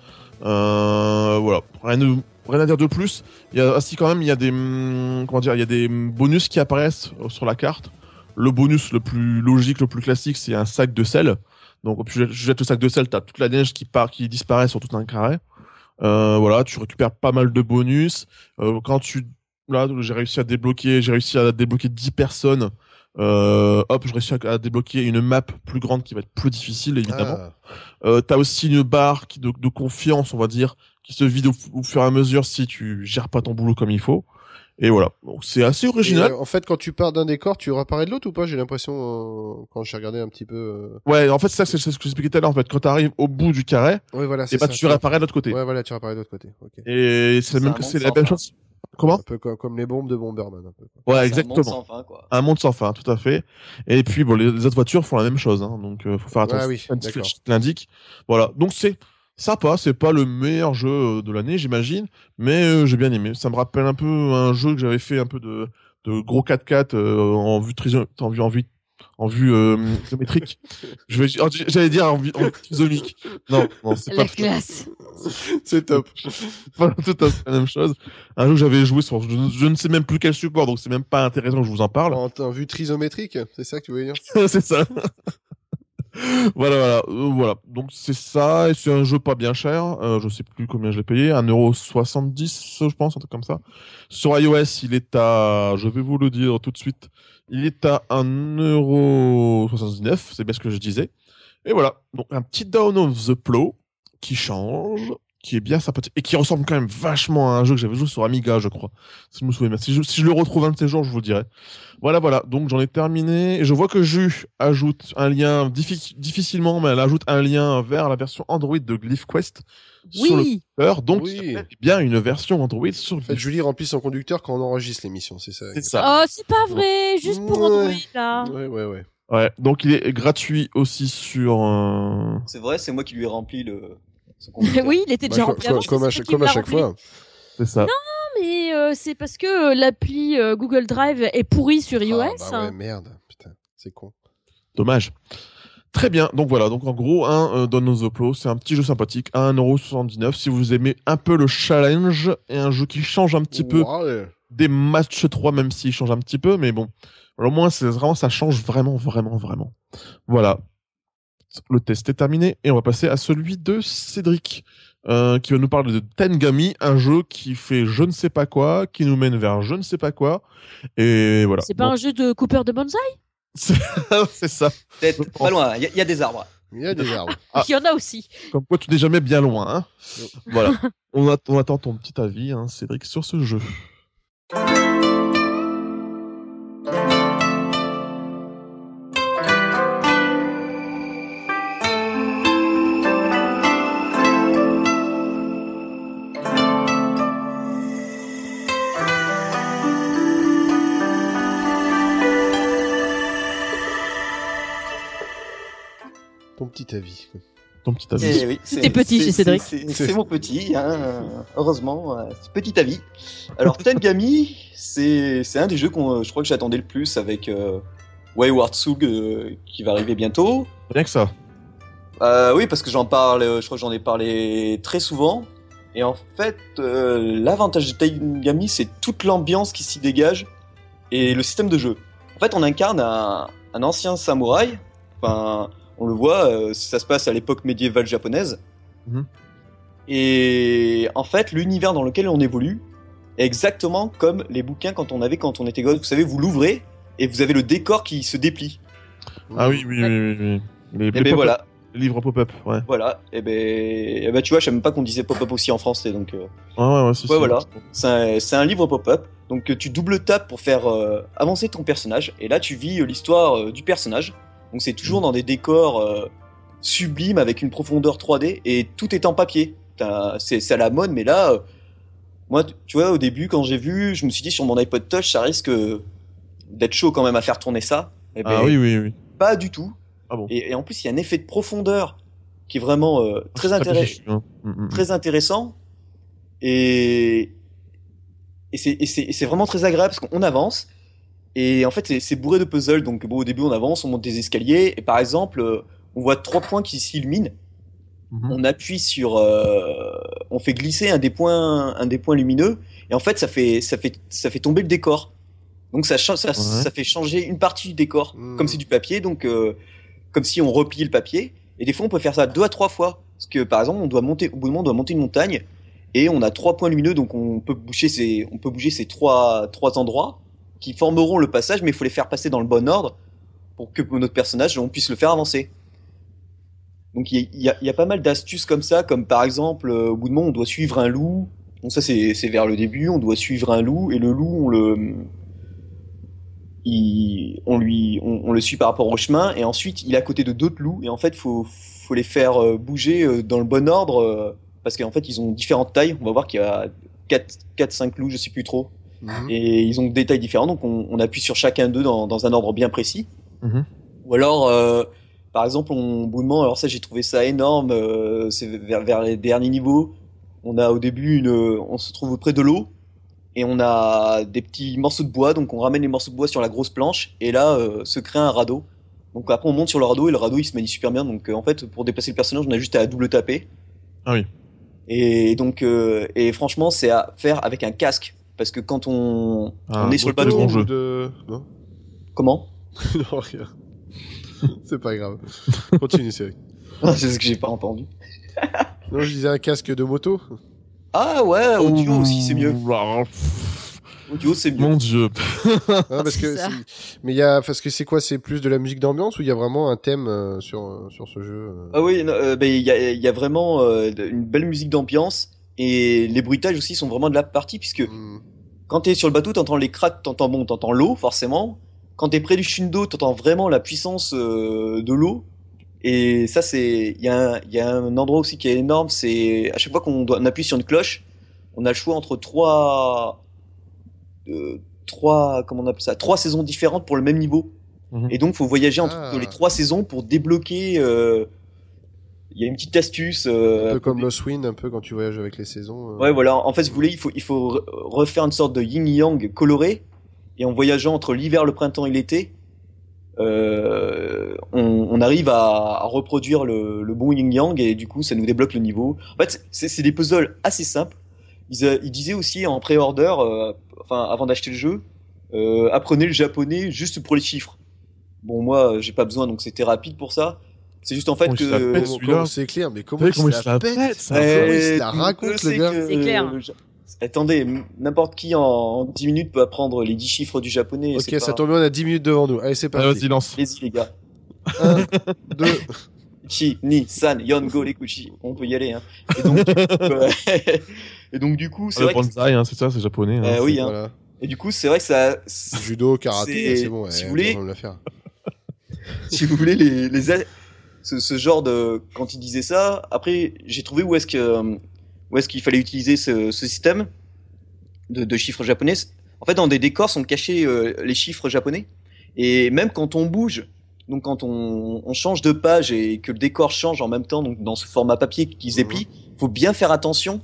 Euh, voilà, rien, de- rien à dire de plus. Il y a aussi quand même, il y a des hum, comment dire, il y a des bonus qui apparaissent euh, sur la carte. Le bonus le plus logique, le plus classique, c'est un sac de sel. Donc, tu jettes le sac de sel, t'as toute la neige qui part, qui disparaît sur tout un carré. Euh, voilà, tu récupères pas mal de bonus. Euh, quand tu, là, j'ai réussi à débloquer, j'ai réussi à débloquer 10 personnes. Euh, hop, j'ai réussi à, à débloquer une map plus grande qui va être plus difficile, évidemment. Ah, Euh, t'as aussi une barre qui, de, de confiance, on va dire, qui se vide au, au fur et à mesure si tu gères pas ton boulot comme il faut. Et voilà. Donc c'est assez et, original. euh, en fait, quand tu pars d'un décor, tu réapparais de l'autre ou pas J'ai l'impression, euh, quand j'ai regardé un petit peu. euh, Ouais, en fait, ça, c'est c'est ce que j'expliquais tout à l'heure. En fait, quand t'arrives au bout du carré, Ouais, voilà, et c'est bah, ça. tu réapparais de l'autre côté. Ouais, voilà, tu réapparais de l'autre côté. Et c'est C'est même que c'est la même chose. Comment Un peu comme, comme les bombes de Bomberman. Un peu. Ouais, C'est un monde exactement. sans fin, quoi. Un monde sans fin, tout à fait. Et puis bon, les, les autres voitures font la même chose, hein, donc euh, faut faire attention. Ah oui, l'indique. Voilà, donc c'est sympa. C'est pas le meilleur jeu euh, de l'année, j'imagine, mais euh, j'ai bien aimé. Ça me rappelle un peu un jeu que j'avais fait un peu de, de gros 4x4 euh, en vue en vue en vue en vue euh, isométrique. Je vais, oh, j'allais dire en vue, en vue trisomique. Non, non, c'est La pas, classe. C'est top. pas tout à fait la même chose. Un jeu que j'avais joué sur, je, ne- je ne sais même plus quel support, donc c'est même pas intéressant que je vous en parle. En, en vue trisométrique, c'est ça que tu voulais dire? C'est ça. Voilà, voilà, euh, voilà. Donc c'est ça, et c'est un jeu pas bien cher. Euh, je sais plus combien je l'ai payé, 1,70€, je pense, un truc comme ça. Sur iOS, il est à, je vais vous le dire tout de suite, il est à 1,79€, c'est bien ce que je disais. Et voilà, donc un petit Down of the Plow qui change, qui est bien sympathique, et qui ressemble quand même vachement à un jeu que j'avais joué sur Amiga, je crois. Si je me souviens bien. Si je, si je le retrouve un de ces jours, je vous le dirai. Voilà, voilà. Donc j'en ai terminé. Et je vois que Ju ajoute un lien diffi- difficilement, mais elle ajoute un lien vers la version Android de Glyph Quest sur le Oui. cœur. Donc Oui. il y a bien une version Android sur En fait. Julie remplit son conducteur quand on enregistre l'émission, c'est ça C'est ça. Oh, c'est pas vrai, juste pour Ouais. Android là. Ouais, ouais, ouais. Ouais. Donc il est gratuit aussi sur. euh, C'est vrai, c'est moi qui lui ai rempli le. Oui, il était Bah, déjà co- rempli avant, comme, à chaque, comme à fois. C'est ça. mais euh, c'est parce que euh, l'appli euh, Google Drive est pourrie sur iOS. Ah, bah ouais, merde. Putain, c'est con. Dommage. Très bien, donc voilà, donc en gros, un euh, the Plow, c'est un petit jeu sympathique à 1,79€ si vous aimez un peu le challenge et un jeu qui change un petit peu des matchs 3, même s'il change un petit peu, mais bon, au moins, c'est vraiment, ça change vraiment, vraiment, vraiment. Voilà. Le test est terminé et on va passer à celui de Cédric, euh, qui va nous parler de Tengami, un jeu qui fait je ne sais pas quoi, qui nous mène vers je ne sais pas quoi, et voilà. C'est pas Bon, un jeu de Cooper de Bonsaï c'est ça. Peut-être pas loin, il y, a- il y a des arbres. Il y a des arbres. Ah. Il y en a aussi. Comme quoi, tu n'es jamais bien loin. Hein voilà. On attend ton petit avis, hein, Cédric, sur ce jeu. Petit avis. Ton petit avis. Eh oui, C'était c'est- petit chez Cédric. C'est mon petit, hein, heureusement, euh, petit avis. Alors Tengami, c'est c'est un des jeux qu'on, je crois que j'attendais le plus avec euh, Wayward Sug euh, qui va arriver bientôt. Rien que ça. Euh, oui, parce que j'en parle, euh, je crois que j'en ai parlé très souvent. Et en fait, euh, l'avantage de Tengami, c'est toute l'ambiance qui s'y dégage et le système de jeu. En fait, on incarne un, un ancien samouraï. Enfin, on le voit, euh, ça se passe à l'époque médiévale japonaise. Mhm. Et en fait, l'univers dans lequel on évolue est exactement comme les bouquins quand on avait quand on était gosse. Vous savez, vous l'ouvrez et vous avez le décor qui se déplie. Ah oui, oui, oui, oui. Les, Et les ben voilà, les livres pop-up, ouais. voilà. Et ben, et ben tu vois, je sais même pas qu'on disait pop-up aussi en français, donc. euh, Ouais, ouais, ouais, si, Ouais, voilà. C'est un, c'est un livre pop-up. Donc tu double tapes pour faire euh, avancer ton personnage. Et là, tu vis l'histoire euh, du personnage. Donc c'est toujours dans des décors euh, sublimes avec une profondeur 3D et tout est en papier. C'est à la mode, mais là, euh, moi, tu- vois, au début, quand j'ai vu, je me suis dit sur mon iPod Touch, ça risque euh, d'être chaud quand même à faire tourner ça. Eh ben, Ah oui, oui, oui. Pas du tout. Ah bon. Et, et en plus, il y a un effet de profondeur qui est vraiment euh, très, hein. Mm, mm, mm. très intéressant. Et, et c'est et c'est vraiment très agréable parce qu'on avance. Et en fait, c'est- c'est bourré de puzzles. Donc, bon, au début, on avance, on monte des escaliers. Et par exemple, euh, on voit trois points qui s'illuminent. Mhm. On appuie sur, euh, on fait glisser un des points, un des points lumineux. Et en fait, ça fait, ça fait, ça fait tomber le décor. Donc ça, ça, ça fait changer une partie du décor, Mhm. comme c'est du papier. Donc, euh, comme si on repliait le papier. Et des fois, on peut faire ça deux à trois fois. Parce que, par exemple, on doit monter, au bout moment, on doit monter une montagne. Et on a trois points lumineux, donc on peut bouger ces, on peut bouger ces trois, trois endroits qui formeront le passage, mais il faut les faire passer dans le bon ordre pour que notre personnage, on puisse le faire avancer. Donc il y a, pas mal d'astuces comme ça, comme par exemple, euh, au bout de moment, on doit suivre un loup. Donc ça, c'est vers le début, on doit suivre un loup, et le loup, on le, il- on lui, on, le suit par rapport au chemin, et ensuite, il est à côté de d'autres loups, et en fait, faut, faut les faire euh, bouger euh, dans le bon ordre, parce qu'en fait, ils ont différentes tailles. On va voir qu'il y a 4, 4, 5 loups, je sais plus trop. Mhm. Et ils ont des tailles différentes, donc on, on appuie sur chacun d'eux dans, dans un ordre bien précis. Mhm. Ou alors, euh, par exemple, on, moment, alors ça j'ai trouvé ça énorme, euh, c'est vers, vers les derniers niveaux. On a au début une, on se trouve près de l'eau et on a des petits morceaux de bois, donc on ramène les morceaux de bois sur la grosse planche et là euh, se crée un radeau. Donc après on monte sur le radeau et le radeau il se manie super bien. Donc en fait pour déplacer le personnage on a juste à double taper. Ah oui. Et donc et franchement c'est à faire avec un casque parce que quand on, Ah, on est sur le bateau, bon jeu. de... Non comment? Non, rien. C'est pas grave. Continue, Cédric. C'est ce que j'ai pas entendu. Non, je disais un casque de moto. Ah ouais, audio aussi c'est mieux. Pff, Audio c'est mieux. Mon dieu. Non, parce que mais il y a parce que c'est quoi C'est plus de la musique d'ambiance ou il y a vraiment un thème euh, sur euh, sur ce jeu euh? Ah oui, euh, ben, il y a, il y a vraiment euh, une belle musique d'ambiance et les bruitages aussi sont vraiment de la partie puisque Hmm. quand t'es sur le bateau, t'entends les cracks, t'entends bon, t'entends l'eau forcément. Quand t'es près du Shundo, t'entends vraiment la puissance euh, de l'eau. Et ça, c'est, il y, a un- il y a un endroit aussi qui est énorme. C'est à chaque fois qu'on doit- on appuie sur une cloche, on a le choix entre trois, euh, trois, comment on appelle ça, trois saisons différentes pour le même niveau. Mhm. Et donc, faut voyager entre Ah. les trois saisons pour débloquer. euh, Il y a une petite astuce. euh, Un peu comme Lost Wind, un peu quand tu voyages avec les saisons. euh. Ouais, voilà. En fait, si vous voulez, il faut, il faut re- refaire une sorte de yin-yang coloré. Et en voyageant entre l'hiver, le printemps et l'été, euh, on, on arrive à, à reproduire le, le bon yin-yang et du coup, ça nous débloque le niveau. En fait, c'est des puzzles assez simples. Ils, ils disaient aussi en pré-order, enfin, avant d'acheter le jeu, apprenez le japonais juste pour les chiffres. Bon, moi, j'ai pas besoin, donc c'était rapide pour ça. C'est juste en fait que. pète, Comment- comment- C'est clair, mais comment Vous il se comment la pète ça Comment il se la raconte, le le gars que- C'est clair. je- Attendez, n'importe qui en, en 10 minutes peut apprendre les 10 chiffres du japonais. Ok, ça pas- tombe bien, on a 10 minutes devant nous. Allez, c'est parti. Vas-y, lance. Allez-y les gars. 1, 2, Chi, ni, san, yon, go, les kuchi. On peut y aller. Hein. Et, donc, du coup, euh, et donc du coup, c'est Ah, le vrai. Que, bonsaï, hein, c'est ça, c'est japonais. hein, Euh, oui, hein. voilà. et du coup, c'est vrai que ça. Judo, karaté, C'est- bon. ouais, si vous voulez- si vous voulez les, ce, ce genre de quand il disait ça. Après, j'ai trouvé où est-ce que euh, où est-ce qu'il fallait utiliser ce, ce système de, de chiffres japonais. En fait, dans des décors sont cachés euh, les chiffres japonais. Et même quand on bouge, donc quand on, on change de page et que le décor change en même temps, donc dans ce format papier qui se déplie, faut bien faire attention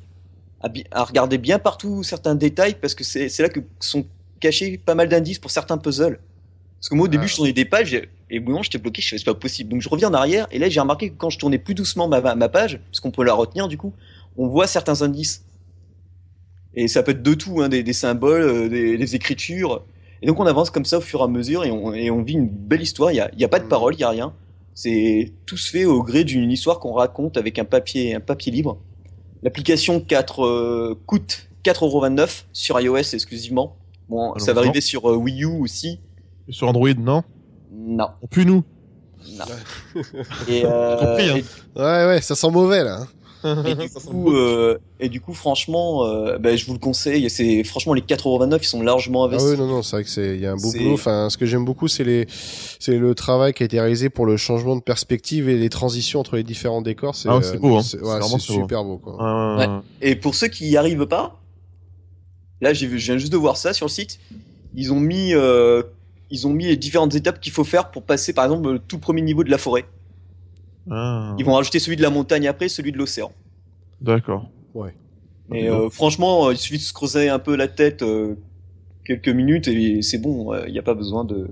à, regarder bien partout certains détails parce que c'est là que sont cachés pas mal d'indices pour certains puzzles. Parce que moi au début Ah. je tournais des pages et au moment j'étais bloqué, je fais c'est pas possible. Donc je reviens en arrière et là j'ai remarqué que quand je tournais plus doucement ma, ma page, puisqu'on peut la retenir du coup, on voit certains indices. Et ça peut être de tout, hein, des, des symboles, euh, des, des écritures. Et donc on avance comme ça au fur et à mesure et on, et on vit une belle histoire. Il y a, y a pas de Mhm. parole, il y a rien. C'est tout se fait au gré d'une histoire qu'on raconte avec un papier, un papier libre. L'application 4 euh, coûte 4,29€ sur iOS exclusivement. Bon, ça va arriver sur euh, Wii U aussi. Et Sur Android, non Non, On pue nous. non. Et, euh, compris, hein. Ouais, ouais, ça sent mauvais là. hein. et, du coup, euh, et du coup, franchement, euh, ben, je vous le conseille. C'est franchement les 4,29€, ils sont largement Ah investis. oui, non, non, c'est vrai que c'est, il y a un beau C'est- boulot. Enfin, ce que j'aime beaucoup, c'est les, c'est le travail qui a été réalisé pour le changement de perspective et les transitions entre les différents décors. C'est, Ah c'est beau, hein. C'est, C'est ouais, vraiment c'est beau. super beau, quoi. Euh, Ouais. Et pour ceux qui y arrivent pas, là, j'ai vu, je viens juste de voir ça sur le site. Ils ont mis euh, ils ont mis les différentes étapes qu'il faut faire pour passer, par exemple, le tout premier niveau de la forêt. Ah, Ils vont rajouter celui de la montagne après, celui de l'océan. D'accord. Et euh, franchement, euh, il suffit de se creuser un peu la tête euh, quelques minutes et c'est bon. Il n'y a pas besoin de.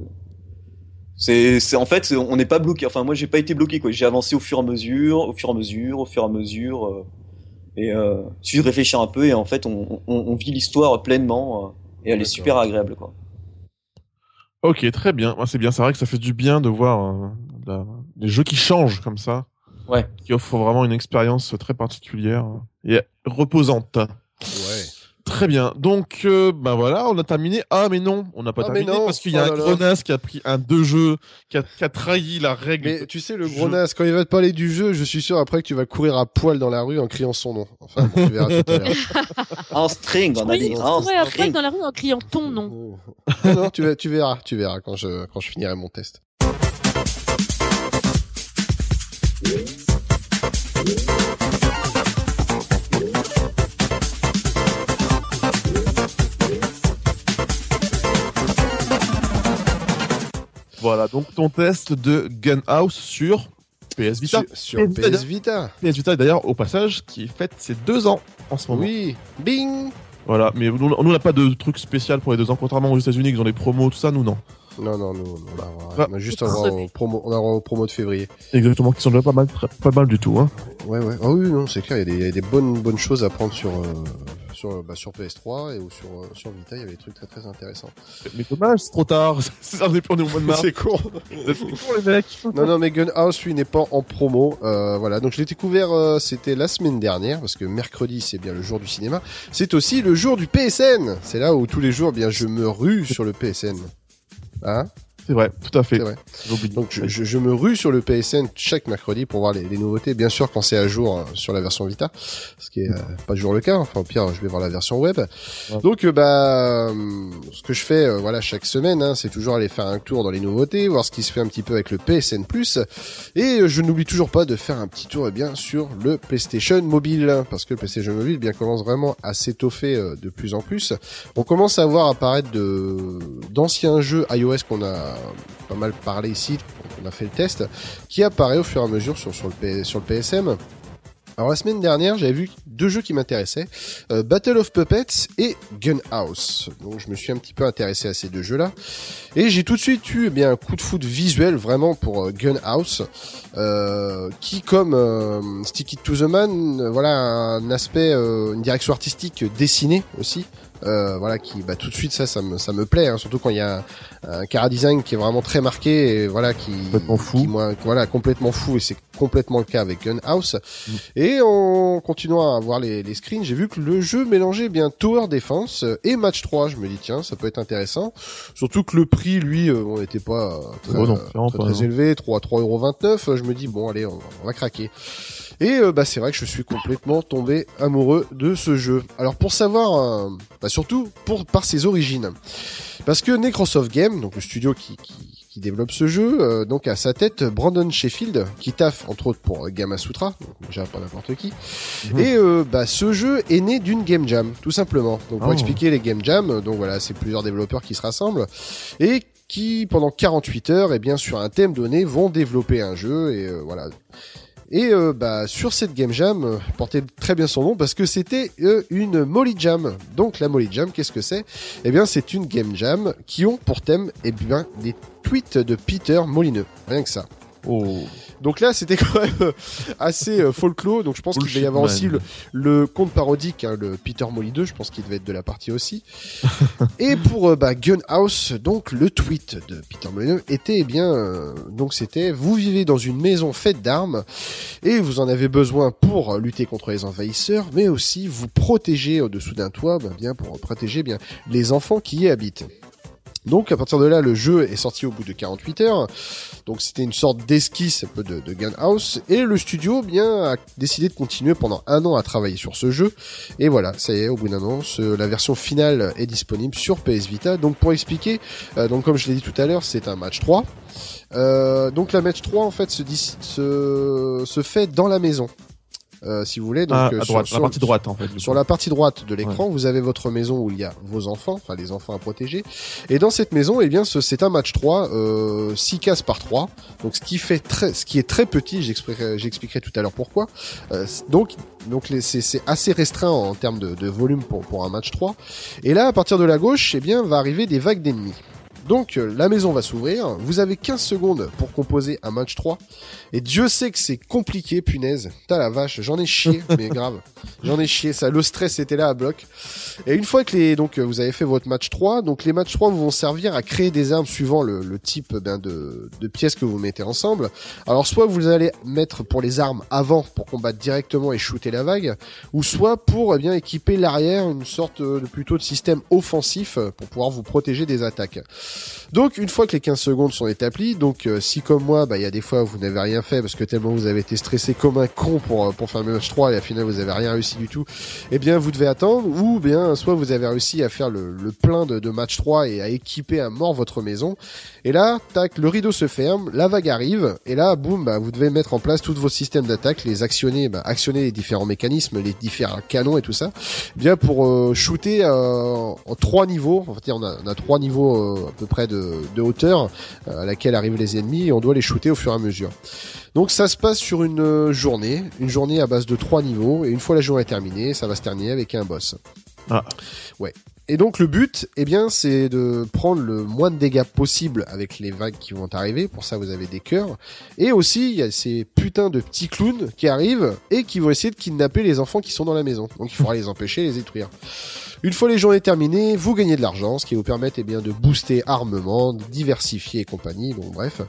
C'est, c'est en fait, on n'est pas bloqué. Enfin, moi, j'ai pas été bloqué. Quoi. J'ai avancé au fur et à mesure, au fur et à mesure, au fur et à mesure. euh, et euh, il suffit de réfléchir un peu et en fait, on, on, on vit l'histoire pleinement. euh, et elle est super agréable, quoi. Ok, très bien. Ouais, c'est bien. C'est vrai que ça fait du bien de voir euh, des jeux qui changent comme ça. Ouais. Qui offrent vraiment une expérience très particulière et reposante. Ouais. Très bien. Donc, euh, bah voilà, on a terminé. Ah, mais non, on n'a pas Ah, mais terminé non. parce qu'il y a Oh un grenasse qui a pris un deux jeux, qui a, qui a trahi la règle. Mais tu sais, le naze, quand il va te parler du jeu, je suis sûr après que tu vas courir à poil dans la rue en criant son nom. Enfin, bon, tu verras tout à l'heure. En string, on a dit. tu En pourrais après string. dans la rue en criant ton nom. non, non, tu, vas- tu verras, tu verras quand je, quand je finirai mon test. Voilà, donc ton test de Gunhouse sur PS Vita. Sur, sur PS Vita. PS Vita. D'ailleurs, au passage, qui fête ses deux ans en ce moment. Oui. Bing Voilà, mais nous, on n'a pas de truc spécial pour les deux ans, contrairement aux États-Unis, ils ont des promos, tout ça, nous, non. Non, non, nous, on a, Ah. on a juste un promo, on a un promo de février. Exactement, qui sont déjà pas mal, pas mal du tout, hein. Ouais, ouais. Ah oui, non, c'est clair, il y a des, il y a des bonnes, bonnes choses à prendre sur, euh, sur, bah, sur PS3 et ou sur, euh, sur Vita, il y avait des trucs très, très intéressants. Mais dommage, c'est trop tard. C'est on est au mois de mars. C'est con. C'est con, les mecs. Non, non, mais Gunhouse, lui, n'est pas en promo. Euh, voilà, donc je l'ai découvert, euh, c'était la semaine dernière, parce que mercredi, c'est bien le jour du cinéma. C'est aussi le jour du PSN. C'est là où tous les jours, bien, je me rue sur le PSN. Hein? C'est vrai, tout à fait. Vrai. Donc je, je, je me rue sur le PSN chaque mercredi pour voir les, les nouveautés. Bien sûr, quand c'est à jour euh, sur la version Vita, ce qui est euh, pas toujours le cas. Enfin, au pire, je vais voir la version web. Ouais. Donc, euh, bah, euh, ce que je fais, euh, voilà, chaque semaine, hein, c'est toujours aller faire un tour dans les nouveautés, voir ce qui se fait un petit peu avec le PSN+. Et euh, je n'oublie toujours pas de faire un petit tour, eh bien, sur le PlayStation Mobile, parce que le PlayStation Mobile, eh bien, commence vraiment à s'étoffer de plus en plus. On commence à voir apparaître de d'anciens jeux iOS qu'on a pas mal parlé ici, on a fait le test, qui apparaît au fur et à mesure sur, le, P- sur le PSM. Alors la semaine dernière, j'avais vu deux jeux qui m'intéressaient, euh, Battle of Puppets et Gunhouse. Donc je me suis un petit peu intéressé à ces deux jeux-là. Et j'ai tout de suite eu eh bien, un coup de foot visuel vraiment pour euh, Gunhouse, euh, qui comme euh, Stick It to the Man, voilà un aspect, une direction artistique dessinée aussi. Euh, voilà qui bah tout de suite ça ça me ça me plaît hein, surtout quand il y a un, un cara design qui est vraiment très marqué et voilà qui Complètement fou. qui, moi, voilà complètement fou et c'est complètement le cas avec Gunhouse Mm. et en continuant à voir les, les screens j'ai vu que le jeu mélangeait bien Tower Defense et Match 3 je me dis tiens ça peut être intéressant surtout que le prix lui euh, on n'était pas très, Oh non, clairement très, pas, très non. élevé 3 3,29€ je me dis bon allez on, on va craquer et euh, bah c'est vrai que je suis complètement tombé amoureux de ce jeu. Alors pour savoir, euh, bah surtout pour par ses origines, parce que Necrosoft Game, donc le studio qui, qui, qui développe ce jeu, euh, donc à sa tête Brandon Sheffield, qui taffe entre autres pour euh, Gamma Sutra, donc déjà pas n'importe qui. Mhm. Et euh, bah ce jeu est né d'une game jam, tout simplement. Donc pour Oh. expliquer les game jam, euh, donc voilà, c'est plusieurs développeurs qui se rassemblent et qui pendant 48 heures, et bien sur un thème donné, vont développer un jeu et euh, voilà. Et euh, bah sur cette game jam, euh, portait très bien son nom parce que c'était euh, une Molly Jam. Donc la Molly Jam, qu'est-ce que c'est? Eh bien c'est une game jam qui ont pour thème eh bien des tweets de Peter Molineux. Rien que ça. Oh. Donc là, c'était quand même euh, assez euh, folklore. Donc je pense qu'il devait y avoir man. aussi le, le conte parodique, hein, le Peter Molly 2. Je pense qu'il devait être de la partie aussi. Et pour euh, bah, Gunhouse, donc le tweet de Peter Molyneux était eh bien, euh, donc c'était vous vivez dans une maison faite d'armes et vous en avez besoin pour lutter contre les envahisseurs, mais aussi vous protéger au-dessous d'un toit, bah, bien pour protéger bien les enfants qui y habitent. Donc à partir de là, le jeu est sorti au bout de 48 heures. Donc c'était une sorte d'esquisse un peu de, de Gunhouse. Et le studio bien a décidé de continuer pendant un an à travailler sur ce jeu. Et voilà, ça y est, au bout d'un an, la version finale est disponible sur PS Vita. Donc pour expliquer, euh, donc comme je l'ai dit tout à l'heure, c'est un match 3. Euh, donc la match 3 en fait se, se fait dans la maison. Euh, si vous voulez. Donc, Ah, euh, à sur- droite, sur- la partie droite en fait. Sur la partie droite de l'écran, vous avez votre maison où il y a vos enfants, enfin les enfants à protéger. Et dans cette maison, eh bien, ce- c'est un match 3, euh, 6 cases par 3. Donc, ce qui fait très, ce qui est très petit, j'expliquerai, tout à l'heure pourquoi. Euh, donc, donc c'est assez restreint en termes de, de volume pour, pour un match 3. Et là, à partir de la gauche, eh bien, va arriver des vagues d'ennemis. Donc euh, la maison va s'ouvrir, vous avez 15 secondes pour composer un match 3, et Dieu sait que c'est compliqué, punaise. Putain la vache, j'en ai chié, mais grave. J'en ai chié, ça, le stress était là à bloc. Et une fois que les, donc euh, vous avez fait votre match 3, donc les matchs 3 vous vont servir à créer des armes suivant le, le type ben, de, de pièces que vous mettez ensemble. Alors soit vous allez mettre pour les armes avant pour combattre directement et shooter la vague, ou soit pour eh bien équiper l'arrière, une sorte euh, de plutôt de système offensif pour pouvoir vous protéger des attaques. Donc une fois que les 15 secondes sont établies, donc euh, si comme moi, bah il y a des fois vous n'avez rien fait parce que tellement vous avez été stressé comme un con pour euh, pour faire le match 3 et à final vous avez rien réussi du tout, eh bien vous devez attendre ou bien soit vous avez réussi à faire le, le plein de, match 3 et à équiper à mort votre maison. Et là, tac, le rideau se ferme, la vague arrive et là, boum, bah vous devez mettre en place tous vos systèmes d'attaque, les actionner, bah, actionner les différents mécanismes, les différents canons et tout ça, eh bien pour euh, shooter euh, en trois niveaux. En fait, on a, on a trois niveaux peu près de, de hauteur euh, à laquelle arrivent les ennemis et on doit les shooter au fur et à mesure. Donc ça se passe sur une euh, journée, une journée à base de trois niveaux et une fois la journée terminée, ça va se terminer avec un boss. Ah. Ouais. Et donc le but, eh bien, c'est de prendre le moins de dégâts possible avec les vagues qui vont arriver. Pour ça, vous avez des cœurs. Et aussi, il y a ces putains de petits clowns qui arrivent et qui vont essayer de kidnapper les enfants qui sont dans la maison. Donc il faudra les empêcher, les détruire. Une fois les journées terminées, vous gagnez de l'argent, ce qui vous permet eh bien de booster armement, diversifier et compagnie. Bon bref,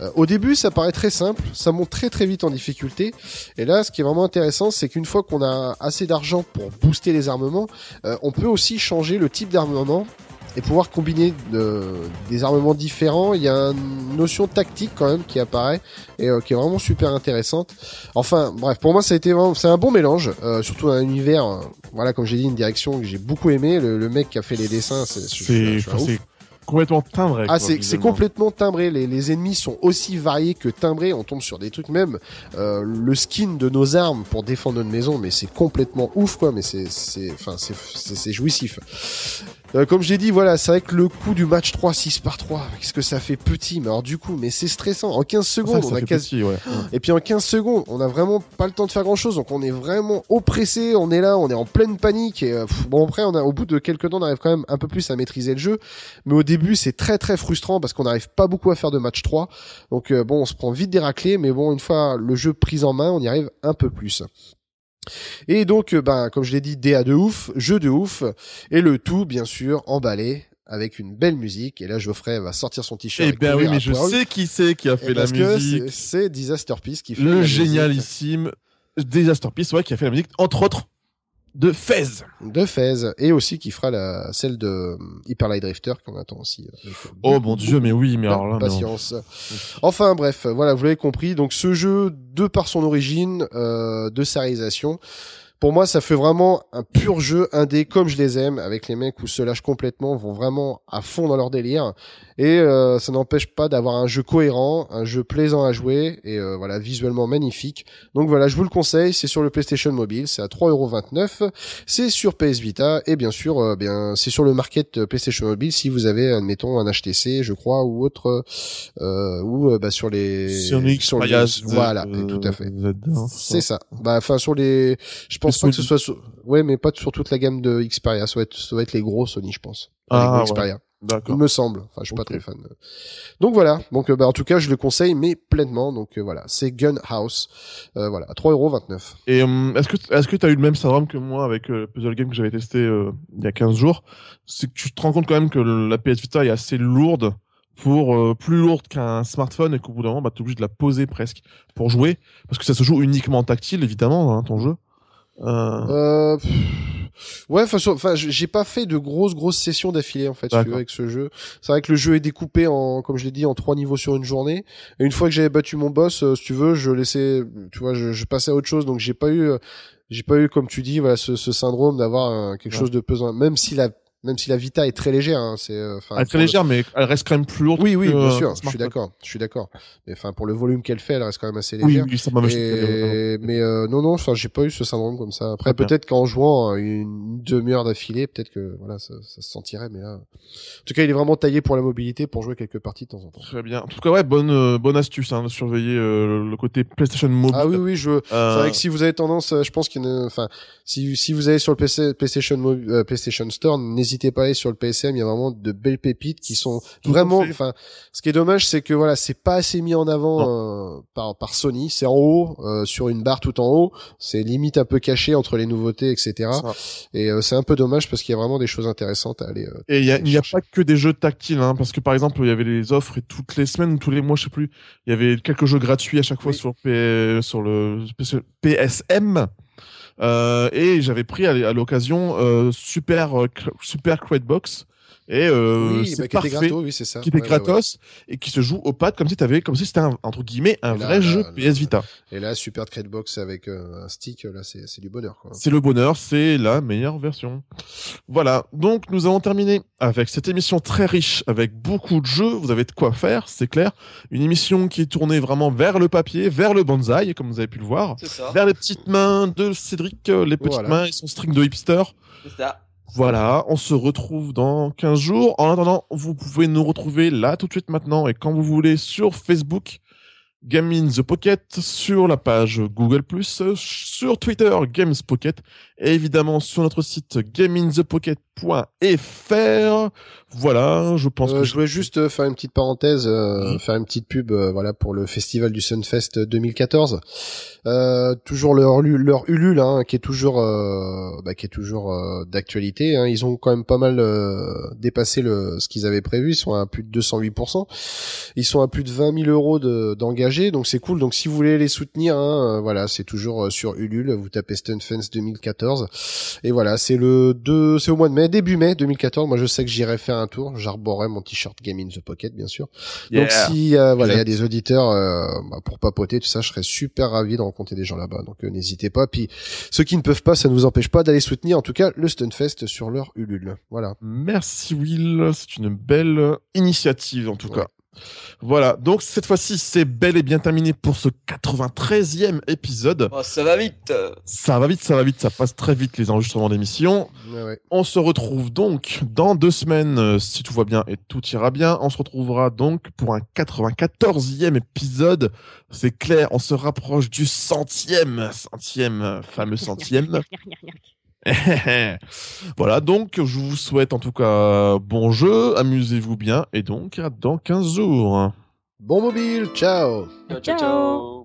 Euh, au début ça paraît très simple, ça monte très très vite en difficulté. Et là, ce qui est vraiment intéressant, c'est qu'une fois qu'on a assez d'argent pour booster les armements, euh, on peut aussi changer le type d'armement et pouvoir combiner de- des armements différents. Il y a une notion tactique quand même qui apparaît et euh, qui est vraiment super intéressante. Enfin, bref, pour moi, ça a été vraiment, c'est un bon mélange, euh, surtout un univers, euh, voilà, comme j'ai dit, une direction que j'ai beaucoup aimé. Le, le mec qui a fait les dessins, c'est, C'est c'est complètement timbré. Ah, c'est c'est complètement timbré. Les, les ennemis sont aussi variés que timbrés. On tombe sur des trucs même. euh, le skin de nos armes pour défendre notre maison, mais c'est complètement ouf, quoi. Mais c'est, c'est, enfin, c'est, c'est jouissif. Euh, comme j'ai dit, voilà, c'est vrai que le coup du match 3, 6 par 3, qu'est-ce que ça fait petit, mais alors du coup, mais c'est stressant. En 15 C'est pour secondes, ça on a quasi, petit, ouais. et puis en 15 secondes, on a vraiment pas le temps de faire grand chose, donc on est vraiment oppressé, on est là, on est en pleine panique. Et euh, pff, bon après, on a au bout de quelques temps, on arrive quand même un peu plus à maîtriser le jeu, mais au début c'est très très frustrant parce qu'on n'arrive pas beaucoup à faire de match 3. Donc euh, bon, on se prend vite des raclés, mais bon une fois le jeu pris en main, on y arrive un peu plus. Et donc, euh, ben, comme je l'ai dit, DA de ouf, jeu de ouf, et le tout, bien sûr, emballé avec une belle musique. Et là, Geoffrey va sortir son t-shirt. Eh et bien oui, mais je sais qui c'est qui a Et fait la parce musique. c'est- c'est Disasterpiece qui fait la Le musique génialissime Disasterpiece, ouais, qui a fait la musique, entre autres, de Fez. de Fez et aussi qui fera la celle de euh, Hyper Light Drifter qu'on attend aussi. euh, avec Oh mon dieu, mais oui, mais alors là, patience. Enfin bref, voilà, vous l'avez compris. Donc ce jeu, de par son origine, euh, de sa réalisation, pour moi, ça fait vraiment un pur jeu indé comme je les aime, avec les mecs où se lâchent complètement, vont vraiment à fond dans leur délire. Et euh, ça n'empêche pas d'avoir un jeu cohérent, un jeu plaisant à jouer et euh, voilà visuellement magnifique. Donc voilà, je vous le conseille, c'est sur le PlayStation Mobile, c'est à 3,29€, c'est sur PS Vita et bien sûr, euh, bien c'est sur le market euh, PlayStation Mobile si vous avez, admettons, un HTC, je crois, ou autre, euh, ou euh, bah, sur les Sur le sur les- voilà, tout à fait. Z1, C'est ça. Bah, enfin, sur les, je pense Les pas que ce soit sur, ouais, mais pas sur toute la gamme de Xperia. Ça doit être, ça doit être les gros Sony, je pense. Ah, gros ouais. Xperia. Il me semble. Enfin, je suis pas très fan. Donc voilà. Donc, euh, bah, en tout cas, je le conseille, mais pleinement. Donc euh, voilà. C'est Gun House. Euh, voilà. 3,29€. Et hum, est-ce que est-ce que t'as eu le même syndrome que moi avec euh, le puzzle game que j'avais testé euh, il y a 15 jours? C'est que tu te rends compte quand même que la PS Vita est assez lourde pour euh, plus lourde qu'un smartphone et qu'au bout d'un moment bah t'es obligé de la poser presque pour jouer parce que ça se joue uniquement en tactile évidemment hein, ton jeu. Euh, Euh, ouais, enfin, j'ai pas fait de grosses grosses sessions d'affilée en fait si tu veux, avec ce jeu. C'est vrai que le jeu est découpé en, comme je l'ai dit, en trois niveaux sur une journée. Et une fois que j'avais battu mon boss, euh, si tu veux, je laissais, tu vois, je, je passais à autre chose. Donc j'ai pas eu, euh, j'ai pas eu, comme tu dis, voilà, ce, ce syndrome d'avoir euh, quelque Ouais. chose de pesant. Même si la même si la Vita est très légère, hein, c'est euh, enfin Elle est très le- légère, mais elle reste quand même plus lourde. Oui, oui, que, bien euh, sûr, je suis d'accord, je suis d'accord. Mais enfin, pour le volume qu'elle fait, elle reste quand même assez Oui, légère. oui, ça m'a. Et- mais euh, non, non, enfin, j'ai pas eu ce syndrome comme ça. Après, peut-être qu'en jouant euh, une demi-heure d'affilée, peut-être que voilà, ça, ça se sentirait. Mais là, en tout cas, il est vraiment taillé pour la mobilité, pour jouer quelques parties de temps en temps. Très bien. En tout cas, ouais, bonne, euh, bonne astuce, hein, de surveiller euh, le côté PlayStation Mobile. Ah oui, oui, je. C'est Euh, vrai que si vous avez tendance, euh, je pense qu'il enfin, si si vous allez sur le PC, PlayStation Mo- euh, PlayStation Store, n'hésitez pas à aller sur le PSM. Il y a vraiment de belles pépites qui sont Tout vraiment. Enfin, ce qui est dommage, c'est que voilà, c'est pas assez mis en avant euh, par par Sony. C'est en haut, euh, sur une barre tout en haut. C'est limite un peu caché entre les nouveautés, etc. Et euh, c'est un peu dommage parce qu'il y a vraiment des choses intéressantes à aller. Et il y a, il n'y a pas que des jeux tactiles, hein, parce que par exemple, il y avait les offres et toutes les semaines ou tous les mois, je sais plus, il y avait quelques jeux gratuits à chaque fois Oui. sur, P- sur le PSM. Euh, et j'avais pris à, l'occasion euh, Super euh, Super Box et euh, oui, c'est bah, qui était parfait, gratos, oui, c'est ça. qui était Ouais, ouais, ouais. gratos et qui se joue au pad comme si t'avais comme si c'était un, entre guillemets un là, vrai là, jeu là, PS Vita. Et là, Super Trade Box avec euh, un stick, là, c'est c'est du bonheur. Quoi. C'est le bonheur, c'est la meilleure version. Voilà, donc nous avons terminé avec cette émission très riche, avec beaucoup de jeux, vous avez de quoi faire, c'est clair. Une émission qui est tournée vraiment vers le papier, vers le bonsaï, comme vous avez pu le voir, C'est ça. vers les petites mains de Cédric, euh, les petites Voilà. mains et son string de hipster. C'est ça. Voilà, on se retrouve dans 15 jours. En attendant, vous pouvez nous retrouver là tout de suite maintenant et quand vous voulez sur Facebook, Game the Pocket, sur la page Google+, sur Twitter, Games Pocket, et évidemment sur notre site gameinthepocket.fr. Voilà, je pense Euh, que je voulais juste euh, faire une petite parenthèse, euh, Mhm. faire une petite pub, euh, voilà, pour le festival du Sunfest 2014. Euh, toujours leur, leur Ulule, hein, qui est toujours, euh, bah, qui est toujours euh, d'actualité. Hein. Ils ont quand même pas mal euh, dépassé le ce qu'ils avaient prévu. Ils sont à plus de 208%. Ils sont à plus de 20 000 euros de- d'engagés, donc c'est cool. Donc si vous voulez les soutenir, hein, voilà, c'est toujours sur Ulule. Vous tapez Stunfest 2014 et voilà, c'est le 2, c'est au mois de mai, début mai 2014. Moi, je sais que j'irai faire un tour. J'arborerai mon t-shirt Game in the Pocket, bien sûr. Yeah. Donc si euh, voilà, il y a des auditeurs euh, bah, pour papoter tout ça, je serais super ravi de rencontrer des gens là-bas. Donc euh, n'hésitez pas. Puis ceux qui ne peuvent pas, ça ne vous empêche pas d'aller soutenir en tout cas le Stunfest sur leur Ulule. Voilà. Merci Will, c'est une belle initiative en tout Ouais. cas. Voilà, donc cette fois-ci c'est bel et bien terminé pour ce 93e épisode. Oh, ça va vite. Ça va vite, ça va vite, ça passe très vite les enregistrements d'émissions. Ouais, ouais. On se retrouve donc dans deux semaines, euh, si tout va bien et tout ira bien. On se retrouvera donc pour un 94e épisode. C'est clair, on se rapproche du centième, centième, fameux centième. voilà, donc je vous souhaite en tout cas bon jeu, amusez-vous bien et donc à dans 15 jours. Bon mobile, ciao. ciao. ciao. Ciao.